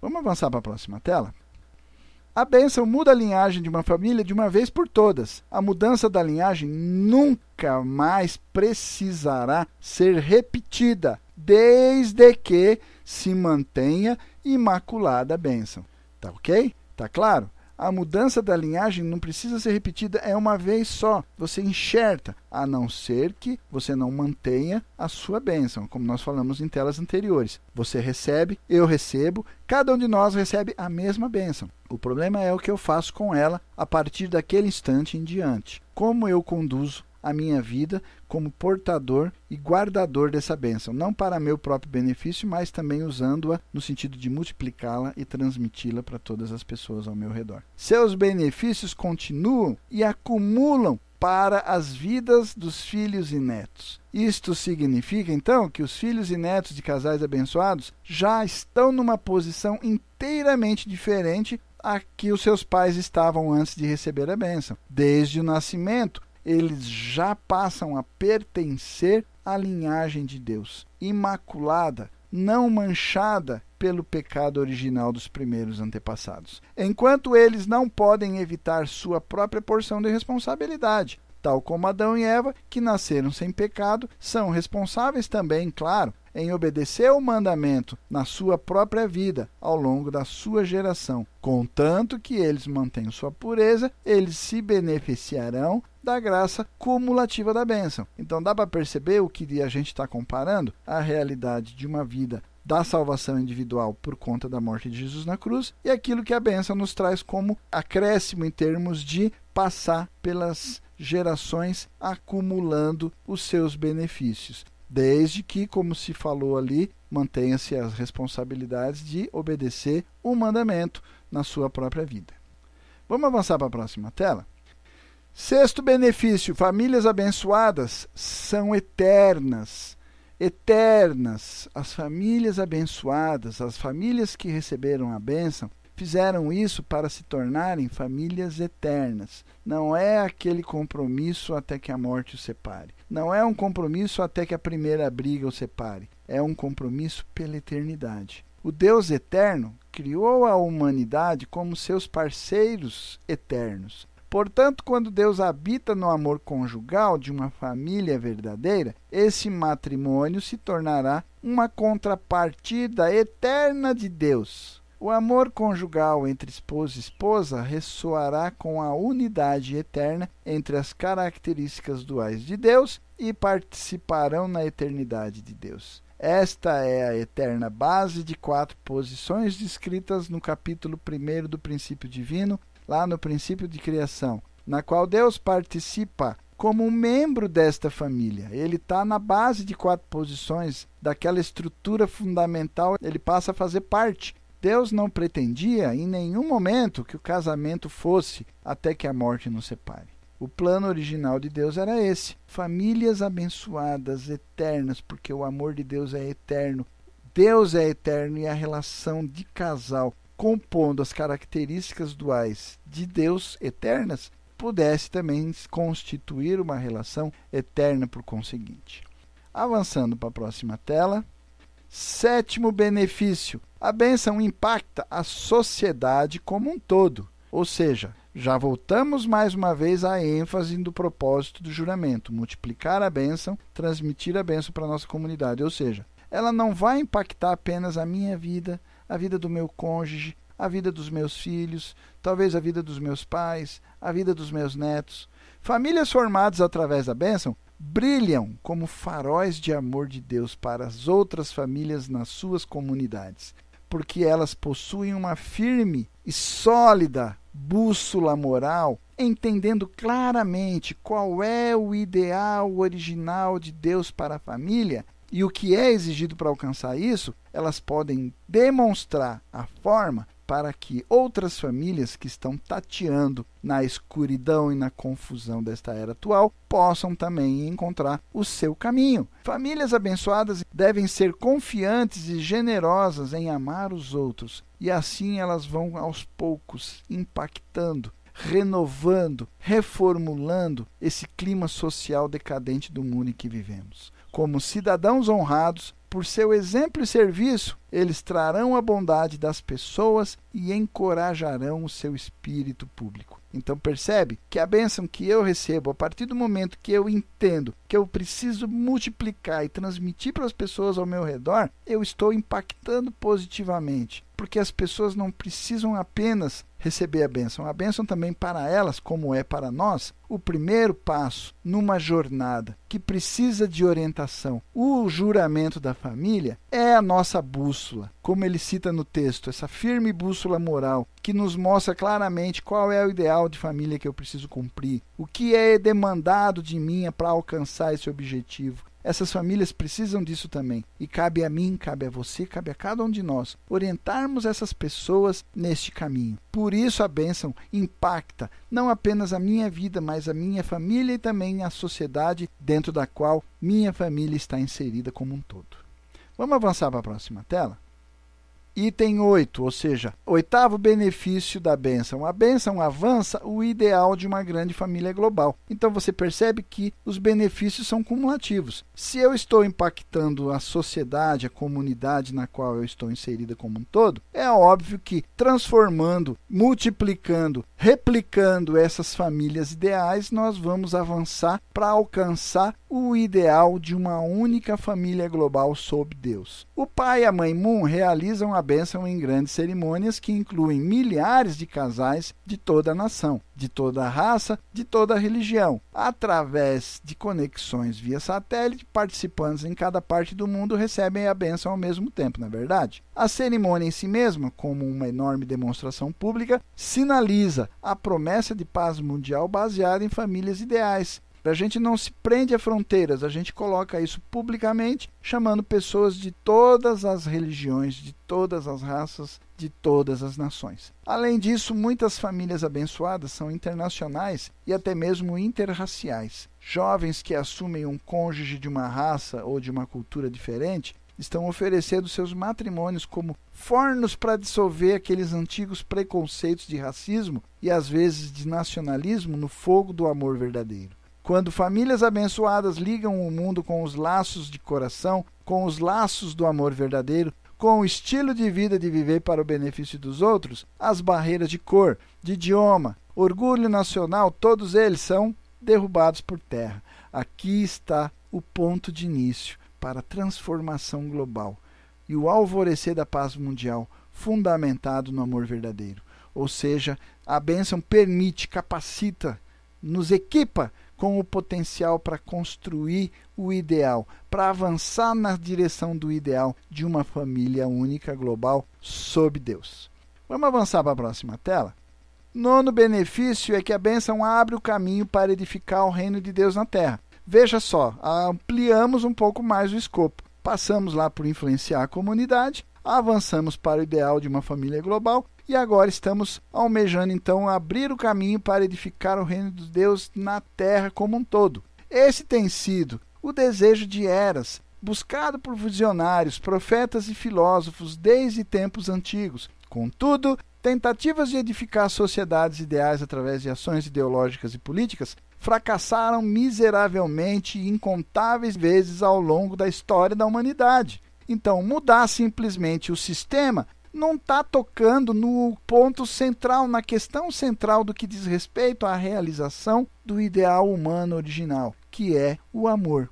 Vamos avançar para a próxima tela? A bênção muda a linhagem de uma família de uma vez por todas. A mudança da linhagem nunca mais precisará ser repetida, desde que se mantenha imaculada a bênção. Tá ok? Tá claro? A mudança da linhagem não precisa ser repetida, é uma vez só. Você enxerta, a não ser que você não mantenha a sua bênção, como nós falamos em telas anteriores. Você recebe, eu recebo, cada um de nós recebe a mesma bênção. O problema é o que eu faço com ela a partir daquele instante em diante. Como eu conduzo a minha vida como portador e guardador dessa bênção, não para meu próprio benefício, mas também usando-a no sentido de multiplicá-la e transmiti-la para todas as pessoas ao meu redor. Seus benefícios continuam e acumulam para as vidas dos filhos e netos. Isto significa então que os filhos e netos de casais abençoados já estão numa posição inteiramente diferente a que os seus pais estavam antes de receber a bênção. Desde o nascimento, eles já passam a pertencer à linhagem de Deus, imaculada, não manchada pelo pecado original dos primeiros antepassados. Enquanto eles não podem evitar sua própria porção de responsabilidade, tal como Adão e Eva, que nasceram sem pecado, são responsáveis também, claro, em obedecer o mandamento na sua própria vida ao longo da sua geração. Contanto que eles mantenham sua pureza, eles se beneficiarão da graça cumulativa da bênção. Então dá para perceber o que a gente está comparando? A realidade de uma vida da salvação individual por conta da morte de Jesus na cruz e aquilo que a bênção nos traz como acréscimo em termos de passar pelas gerações acumulando os seus benefícios desde que, como se falou ali, mantenha-se as responsabilidades de obedecer o mandamento na sua própria vida. Vamos avançar para a próxima tela? Sexto benefício: famílias abençoadas são eternas. Eternas. As famílias abençoadas, as famílias que receberam a bênção, fizeram isso para se tornarem famílias eternas. Não é aquele compromisso até que a morte os separe. Não é um compromisso até que a primeira briga os separe. É um compromisso pela eternidade. O Deus eterno criou a humanidade como seus parceiros eternos. Portanto, quando Deus habita no amor conjugal de uma família verdadeira, esse matrimônio se tornará uma contrapartida eterna de Deus. O amor conjugal entre esposo e esposa ressoará com a unidade eterna entre as características duais de Deus e participarão na eternidade de Deus. Esta é a eterna base de quatro posições descritas no capítulo 1 do princípio divino, lá no princípio de criação, na qual Deus participa como um membro desta família. Ele está na base de quatro posições daquela estrutura fundamental, ele passa a fazer parte Deus não pretendia em nenhum momento que o casamento fosse até que a morte nos separe. O plano original de Deus era esse: famílias abençoadas, eternas, porque o amor de Deus é eterno. Deus é eterno e a relação de casal, compondo as características duais de Deus eternas, pudesse também constituir uma relação eterna por conseguinte. Avançando para a próxima tela. Sétimo benefício: a bênção impacta a sociedade como um todo. Ou seja, já voltamos mais uma vez à ênfase do propósito do juramento: multiplicar a bênção, transmitir a bênção para a nossa comunidade. Ou seja, ela não vai impactar apenas a minha vida, a vida do meu cônjuge, a vida dos meus filhos, talvez a vida dos meus pais, a vida dos meus netos. Famílias formadas através da bênção brilham como faróis de amor de Deus para as outras famílias nas suas comunidades, porque elas possuem uma firme e sólida bússola moral, entendendo claramente qual é o ideal original de Deus para a família e o que é exigido para alcançar isso, elas podem demonstrar a forma para que outras famílias que estão tateando na escuridão e na confusão desta era atual possam também encontrar o seu caminho. Famílias abençoadas devem ser confiantes e generosas em amar os outros, e assim elas vão aos poucos impactando renovando, reformulando esse clima social decadente do mundo em que vivemos. Como cidadãos honrados, por seu exemplo e serviço, eles trarão a bondade das pessoas e encorajarão o seu espírito público. Então percebe que a bênção que eu recebo, a partir do momento que eu entendo que eu preciso multiplicar e transmitir para as pessoas ao meu redor, eu estou impactando positivamente porque as pessoas não precisam apenas receber a bênção. A bênção também para elas, como é para nós, o primeiro passo numa jornada que precisa de orientação. O juramento da família é a nossa bússola, como ele cita no texto, essa firme bússola moral que nos mostra claramente qual é o ideal de família que eu preciso cumprir, o que é demandado de mim para alcançar esse objetivo. Essas famílias precisam disso também. E cabe a mim, cabe a você, cabe a cada um de nós orientarmos essas pessoas neste caminho. Por isso a bênção impacta não apenas a minha vida, mas a minha família e também a sociedade dentro da qual minha família está inserida como um todo. Vamos avançar para a próxima tela? Item 8, ou seja, oitavo benefício da bênção. A bênção avança o ideal de uma grande família global. Então você percebe que os benefícios são cumulativos. Se eu estou impactando a sociedade, a comunidade na qual eu estou inserida como um todo, é óbvio que transformando, multiplicando, replicando essas famílias ideais, nós vamos avançar para alcançar o ideal de uma única família global sob Deus. O pai e a mãe Moon realizam a bênção em grandes cerimônias que incluem milhares de casais de toda a nação, de toda a raça, de toda religião. Através de conexões via satélite, participantes em cada parte do mundo recebem a bênção ao mesmo tempo, na é verdade. A cerimônia em si mesma, como uma enorme demonstração pública, sinaliza a promessa de paz mundial baseada em famílias ideais, a gente não se prende a fronteiras, a gente coloca isso publicamente, chamando pessoas de todas as religiões, de todas as raças, de todas as nações. Além disso, muitas famílias abençoadas são internacionais e até mesmo interraciais. Jovens que assumem um cônjuge de uma raça ou de uma cultura diferente estão oferecendo seus matrimônios como fornos para dissolver aqueles antigos preconceitos de racismo e às vezes de nacionalismo no fogo do amor verdadeiro. Quando famílias abençoadas ligam o mundo com os laços de coração, com os laços do amor verdadeiro, com o estilo de vida de viver para o benefício dos outros, as barreiras de cor, de idioma, orgulho nacional, todos eles são derrubados por terra. Aqui está o ponto de início para a transformação global e o alvorecer da paz mundial, fundamentado no amor verdadeiro. Ou seja, a bênção permite, capacita, nos equipa com o potencial para construir o ideal, para avançar na direção do ideal de uma família única global sob Deus. Vamos avançar para a próxima tela? Nono benefício é que a bênção abre o caminho para edificar o reino de Deus na terra. Veja só, ampliamos um pouco mais o escopo. Passamos lá por influenciar a comunidade, avançamos para o ideal de uma família global e agora estamos almejando então abrir o caminho para edificar o reino de Deus na terra como um todo. Esse tem sido o desejo de eras, buscado por visionários, profetas e filósofos desde tempos antigos. Contudo, tentativas de edificar sociedades ideais através de ações ideológicas e políticas fracassaram miseravelmente incontáveis vezes ao longo da história da humanidade. Então, mudar simplesmente o sistema não está tocando no ponto central, na questão central do que diz respeito à realização do ideal humano original, que é o amor.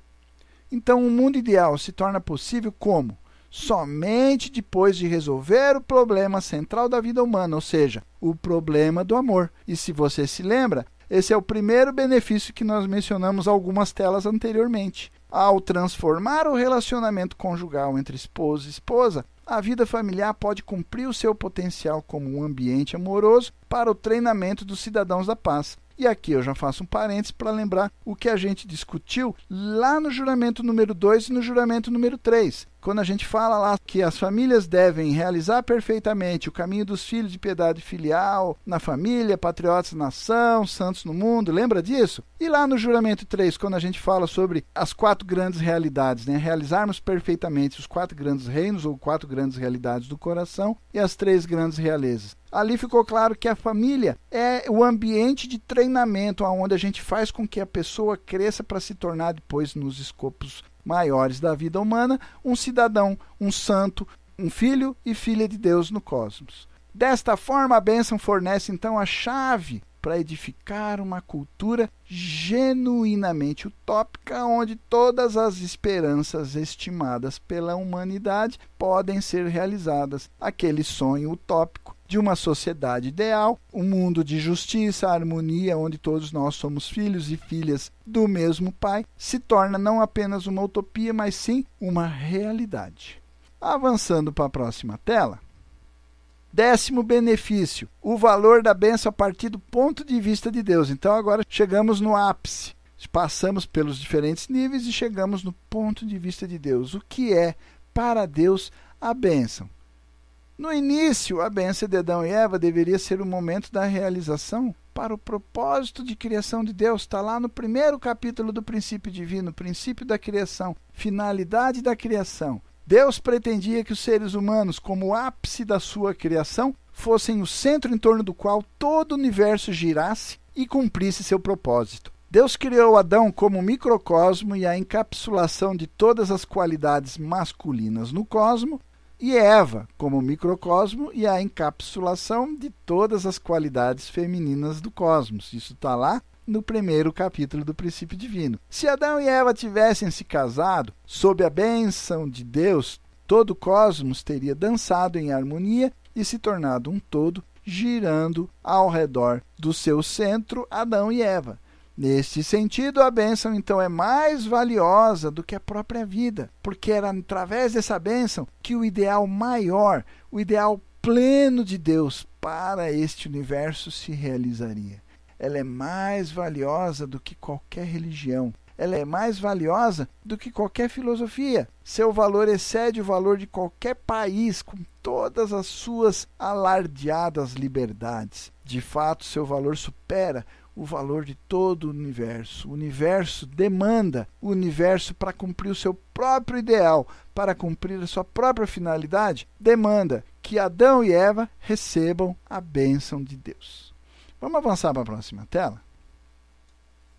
Então, o mundo ideal se torna possível como? Somente depois de resolver o problema central da vida humana, ou seja, o problema do amor. E se você se lembra, esse é o primeiro benefício que nós mencionamos algumas telas anteriormente. Ao transformar o relacionamento conjugal entre esposo e esposa, a vida familiar pode cumprir o seu potencial como um ambiente amoroso para o treinamento dos cidadãos da paz. E aqui eu já faço um parênteses para lembrar o que a gente discutiu lá no juramento número 2 e no juramento número 3 quando a gente fala lá que as famílias devem realizar perfeitamente o caminho dos filhos de piedade filial, na família, patriotas na nação, santos no mundo, lembra disso? E lá no juramento 3, quando a gente fala sobre as quatro grandes realidades, né? realizarmos perfeitamente os quatro grandes reinos ou quatro grandes realidades do coração e as três grandes realezas. Ali ficou claro que a família é o ambiente de treinamento onde a gente faz com que a pessoa cresça para se tornar depois nos escopos maiores da vida humana, um cidadão, um santo, um filho e filha de Deus no cosmos. Desta forma, a bênção fornece então a chave para edificar uma cultura genuinamente utópica, onde todas as esperanças estimadas pela humanidade podem ser realizadas. Aquele sonho utópico de uma sociedade ideal, um mundo de justiça, harmonia, onde todos nós somos filhos e filhas do mesmo Pai, se torna não apenas uma utopia, mas sim uma realidade. Avançando para a próxima tela. Décimo benefício, o valor da bênção a partir do ponto de vista de Deus. Então agora chegamos no ápice. Passamos pelos diferentes níveis e chegamos no ponto de vista de Deus. O que é para Deus a bênção? No início, a bênção de Adão e Eva deveria ser o momento da realização para o propósito de criação de Deus. Está lá no primeiro capítulo do princípio divino, princípio da criação, finalidade da criação. Deus pretendia que os seres humanos, como ápice da sua criação, fossem o centro em torno do qual todo o universo girasse e cumprisse seu propósito. Deus criou Adão como microcosmo e a encapsulação de todas as qualidades masculinas no cosmo, e Eva como microcosmo e a encapsulação de todas as qualidades femininas do cosmos. Isso está lá no primeiro capítulo do princípio divino. Se Adão e Eva tivessem se casado, sob a bênção de Deus, todo o cosmos teria dançado em harmonia e se tornado um todo, girando ao redor do seu centro, Adão e Eva. Neste sentido, a bênção então é mais valiosa do que a própria vida, porque era através dessa bênção que o ideal maior, o ideal pleno de Deus para este universo se realizaria ela é mais valiosa do que qualquer religião. Ela é mais valiosa do que qualquer filosofia. Seu valor excede o valor de qualquer país, com todas as suas alardeadas liberdades. De fato, seu valor supera o valor de todo o universo. O universo demanda o universo para cumprir o seu próprio ideal, para cumprir a sua própria finalidade, demanda que Adão e Eva recebam a bênção de Deus. Vamos avançar para a próxima tela?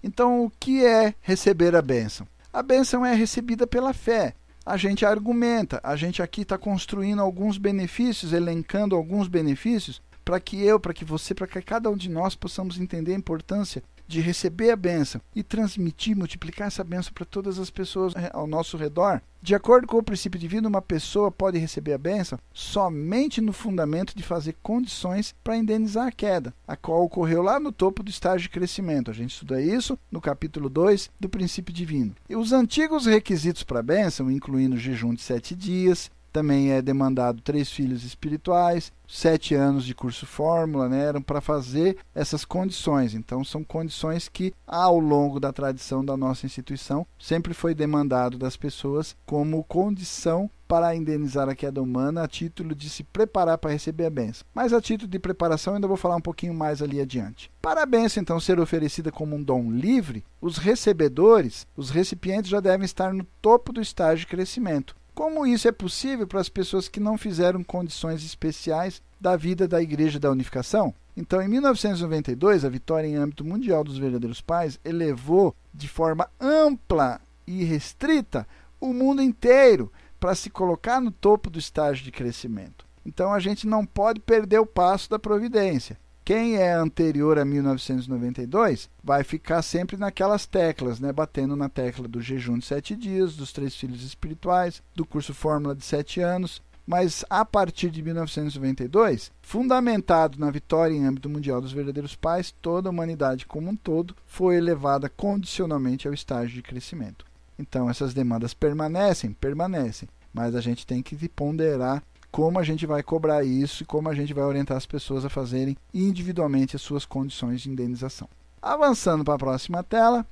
Então, o que é receber a bênção? A bênção é recebida pela fé. A gente argumenta, a gente aqui está construindo alguns benefícios, elencando alguns benefícios, para que eu, para que você, para que cada um de nós possamos entender a importância de receber a bênção e transmitir, multiplicar essa bênção para todas as pessoas eh, ao nosso redor. De acordo com o princípio divino, uma pessoa pode receber a bênção somente no fundamento de fazer condições para indenizar a queda, a qual ocorreu lá no topo do estágio de crescimento. A gente estuda isso no capítulo 2 do princípio divino. E os antigos requisitos para a bênção, incluindo jejum de sete dias, também é demandado três filhos espirituais, sete anos de curso fórmula, né, eram para fazer essas condições. Então, são condições que, ao longo da tradição da nossa instituição, sempre foi demandado das pessoas como condição para indenizar a queda humana a título de se preparar para receber a benção. Mas a título de preparação, ainda vou falar um pouquinho mais ali adiante. Para a benção, então, ser oferecida como um dom livre, os recebedores, os recipientes já devem estar no topo do estágio de crescimento. Como isso é possível para as pessoas que não fizeram condições especiais da vida da Igreja da Unificação? Então, em 1992, a vitória em âmbito mundial dos verdadeiros pais elevou de forma ampla e restrita o mundo inteiro para se colocar no topo do estágio de crescimento. Então, a gente não pode perder o passo da providência. Quem é anterior a 1992 vai ficar sempre naquelas teclas, né? batendo na tecla do jejum de sete dias, dos três filhos espirituais, do curso Fórmula de sete anos. Mas a partir de 1992, fundamentado na vitória em âmbito mundial dos verdadeiros pais, toda a humanidade como um todo foi elevada condicionalmente ao estágio de crescimento. Então, essas demandas permanecem? Permanecem. Mas a gente tem que ponderar como a gente vai cobrar isso e como a gente vai orientar as pessoas a fazerem individualmente as suas condições de indenização. Avançando para a próxima tela,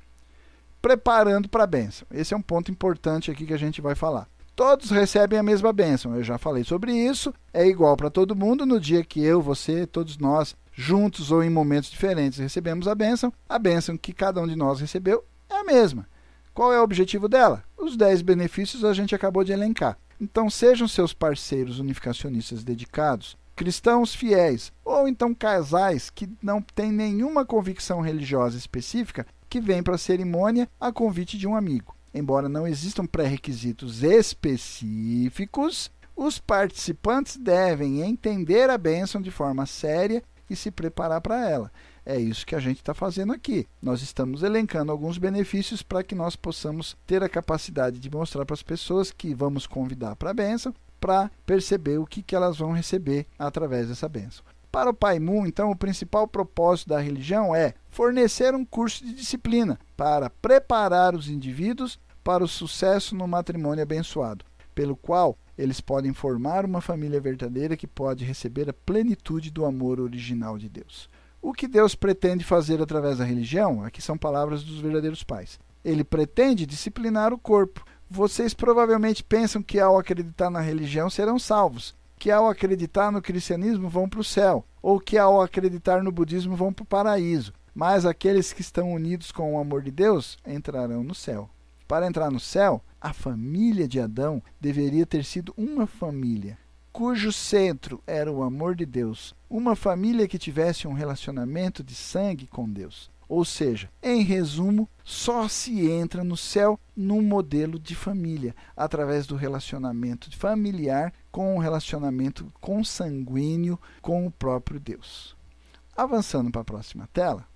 preparando para a bênção. Esse é um ponto importante aqui que a gente vai falar. Todos recebem a mesma bênção. Eu já falei sobre isso. É igual para todo mundo. No dia que eu, você, todos nós, juntos ou em momentos diferentes, recebemos a bênção, a bênção que cada um de nós recebeu é a mesma. Qual é o objetivo dela? Os 10 benefícios a gente acabou de elencar. Então, sejam seus parceiros unificacionistas dedicados, cristãos fiéis, ou então casais que não têm nenhuma convicção religiosa específica que vêm para a cerimônia a convite de um amigo. Embora não existam pré-requisitos específicos, os participantes devem entender a bênção de forma séria e se preparar para ela. É isso que a gente está fazendo aqui. Nós estamos elencando alguns benefícios para que nós possamos ter a capacidade de mostrar para as pessoas que vamos convidar para a bênção, para perceber o que, que elas vão receber através dessa bênção. Para o Pai Mu, então, o principal propósito da religião é fornecer um curso de disciplina para preparar os indivíduos para o sucesso no matrimônio abençoado, pelo qual eles podem formar uma família verdadeira que pode receber a plenitude do amor original de Deus. O que Deus pretende fazer através da religião? Aqui são palavras dos verdadeiros pais. Ele pretende disciplinar o corpo. Vocês provavelmente pensam que ao acreditar na religião serão salvos, que ao acreditar no cristianismo vão para o céu, ou que ao acreditar no budismo vão para o paraíso. Mas aqueles que estão unidos com o amor de Deus entrarão no céu. Para entrar no céu, a família de Adão deveria ter sido uma família cujo centro era o amor de Deus, uma família que tivesse um relacionamento de sangue com Deus. Ou seja, em resumo, só se entra no céu num modelo de família, através do relacionamento familiar com o um relacionamento consanguíneo com o próprio Deus. Avançando para a próxima tela.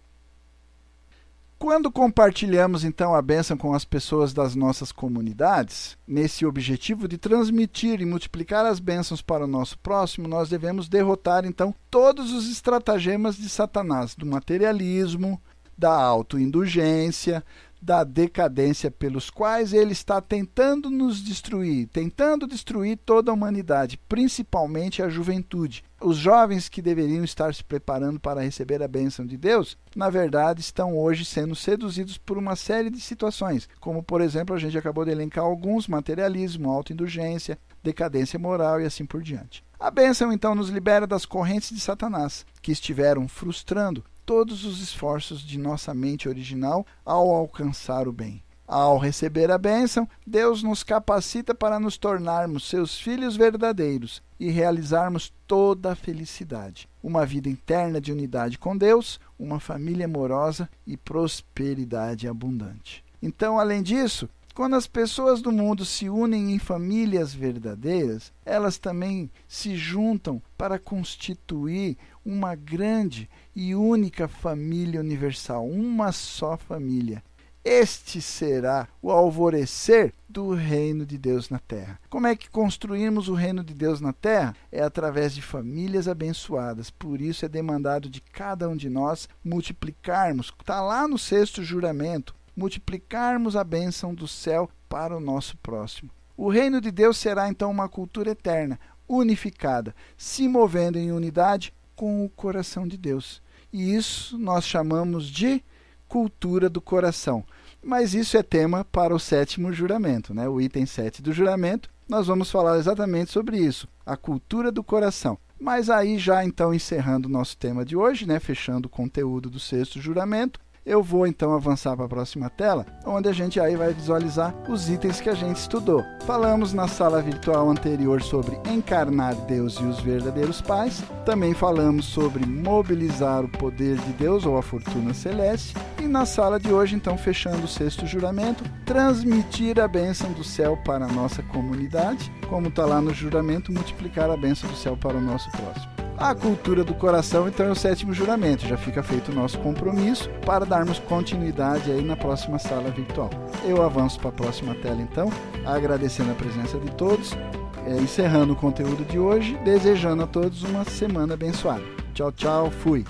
Quando compartilhamos então a bênção com as pessoas das nossas comunidades, nesse objetivo de transmitir e multiplicar as bênçãos para o nosso próximo, nós devemos derrotar então todos os estratagemas de Satanás, do materialismo, da autoindulgência, da decadência pelos quais ele está tentando nos destruir, tentando destruir toda a humanidade, principalmente a juventude. Os jovens que deveriam estar se preparando para receber a bênção de Deus, na verdade, estão hoje sendo seduzidos por uma série de situações, como por exemplo, a gente acabou de elencar alguns: materialismo, autoindulgência, decadência moral e assim por diante. A bênção então nos libera das correntes de Satanás, que estiveram frustrando todos os esforços de nossa mente original ao alcançar o bem. Ao receber a bênção, Deus nos capacita para nos tornarmos seus filhos verdadeiros e realizarmos toda a felicidade. Uma vida interna de unidade com Deus, uma família amorosa e prosperidade abundante. Então, além disso, quando as pessoas do mundo se unem em famílias verdadeiras, elas também se juntam para constituir uma grande e única família universal, uma só família. Este será o alvorecer do reino de Deus na terra. Como é que construímos o reino de Deus na terra? É através de famílias abençoadas. Por isso é demandado de cada um de nós multiplicarmos. Está lá no sexto juramento multiplicarmos a bênção do céu para o nosso próximo. O reino de Deus será então uma cultura eterna, unificada, se movendo em unidade com o coração de Deus. E isso nós chamamos de cultura do coração. Mas isso é tema para o sétimo juramento, né? o item 7 do juramento. Nós vamos falar exatamente sobre isso, a cultura do coração. Mas aí, já então encerrando o nosso tema de hoje, né? fechando o conteúdo do sexto juramento, eu vou então avançar para a próxima tela, onde a gente aí vai visualizar os itens que a gente estudou. Falamos na sala virtual anterior sobre encarnar Deus e os verdadeiros pais. Também falamos sobre mobilizar o poder de Deus ou a fortuna celeste. E na sala de hoje, então, fechando o sexto juramento, transmitir a bênção do céu para a nossa comunidade, como está lá no juramento, multiplicar a bênção do céu para o nosso próximo. A cultura do coração, então, é o sétimo juramento. Já fica feito o nosso compromisso para darmos continuidade aí na próxima sala virtual. Eu avanço para a próxima tela, então, agradecendo a presença de todos, é, encerrando o conteúdo de hoje, desejando a todos uma semana abençoada. Tchau, tchau, fui!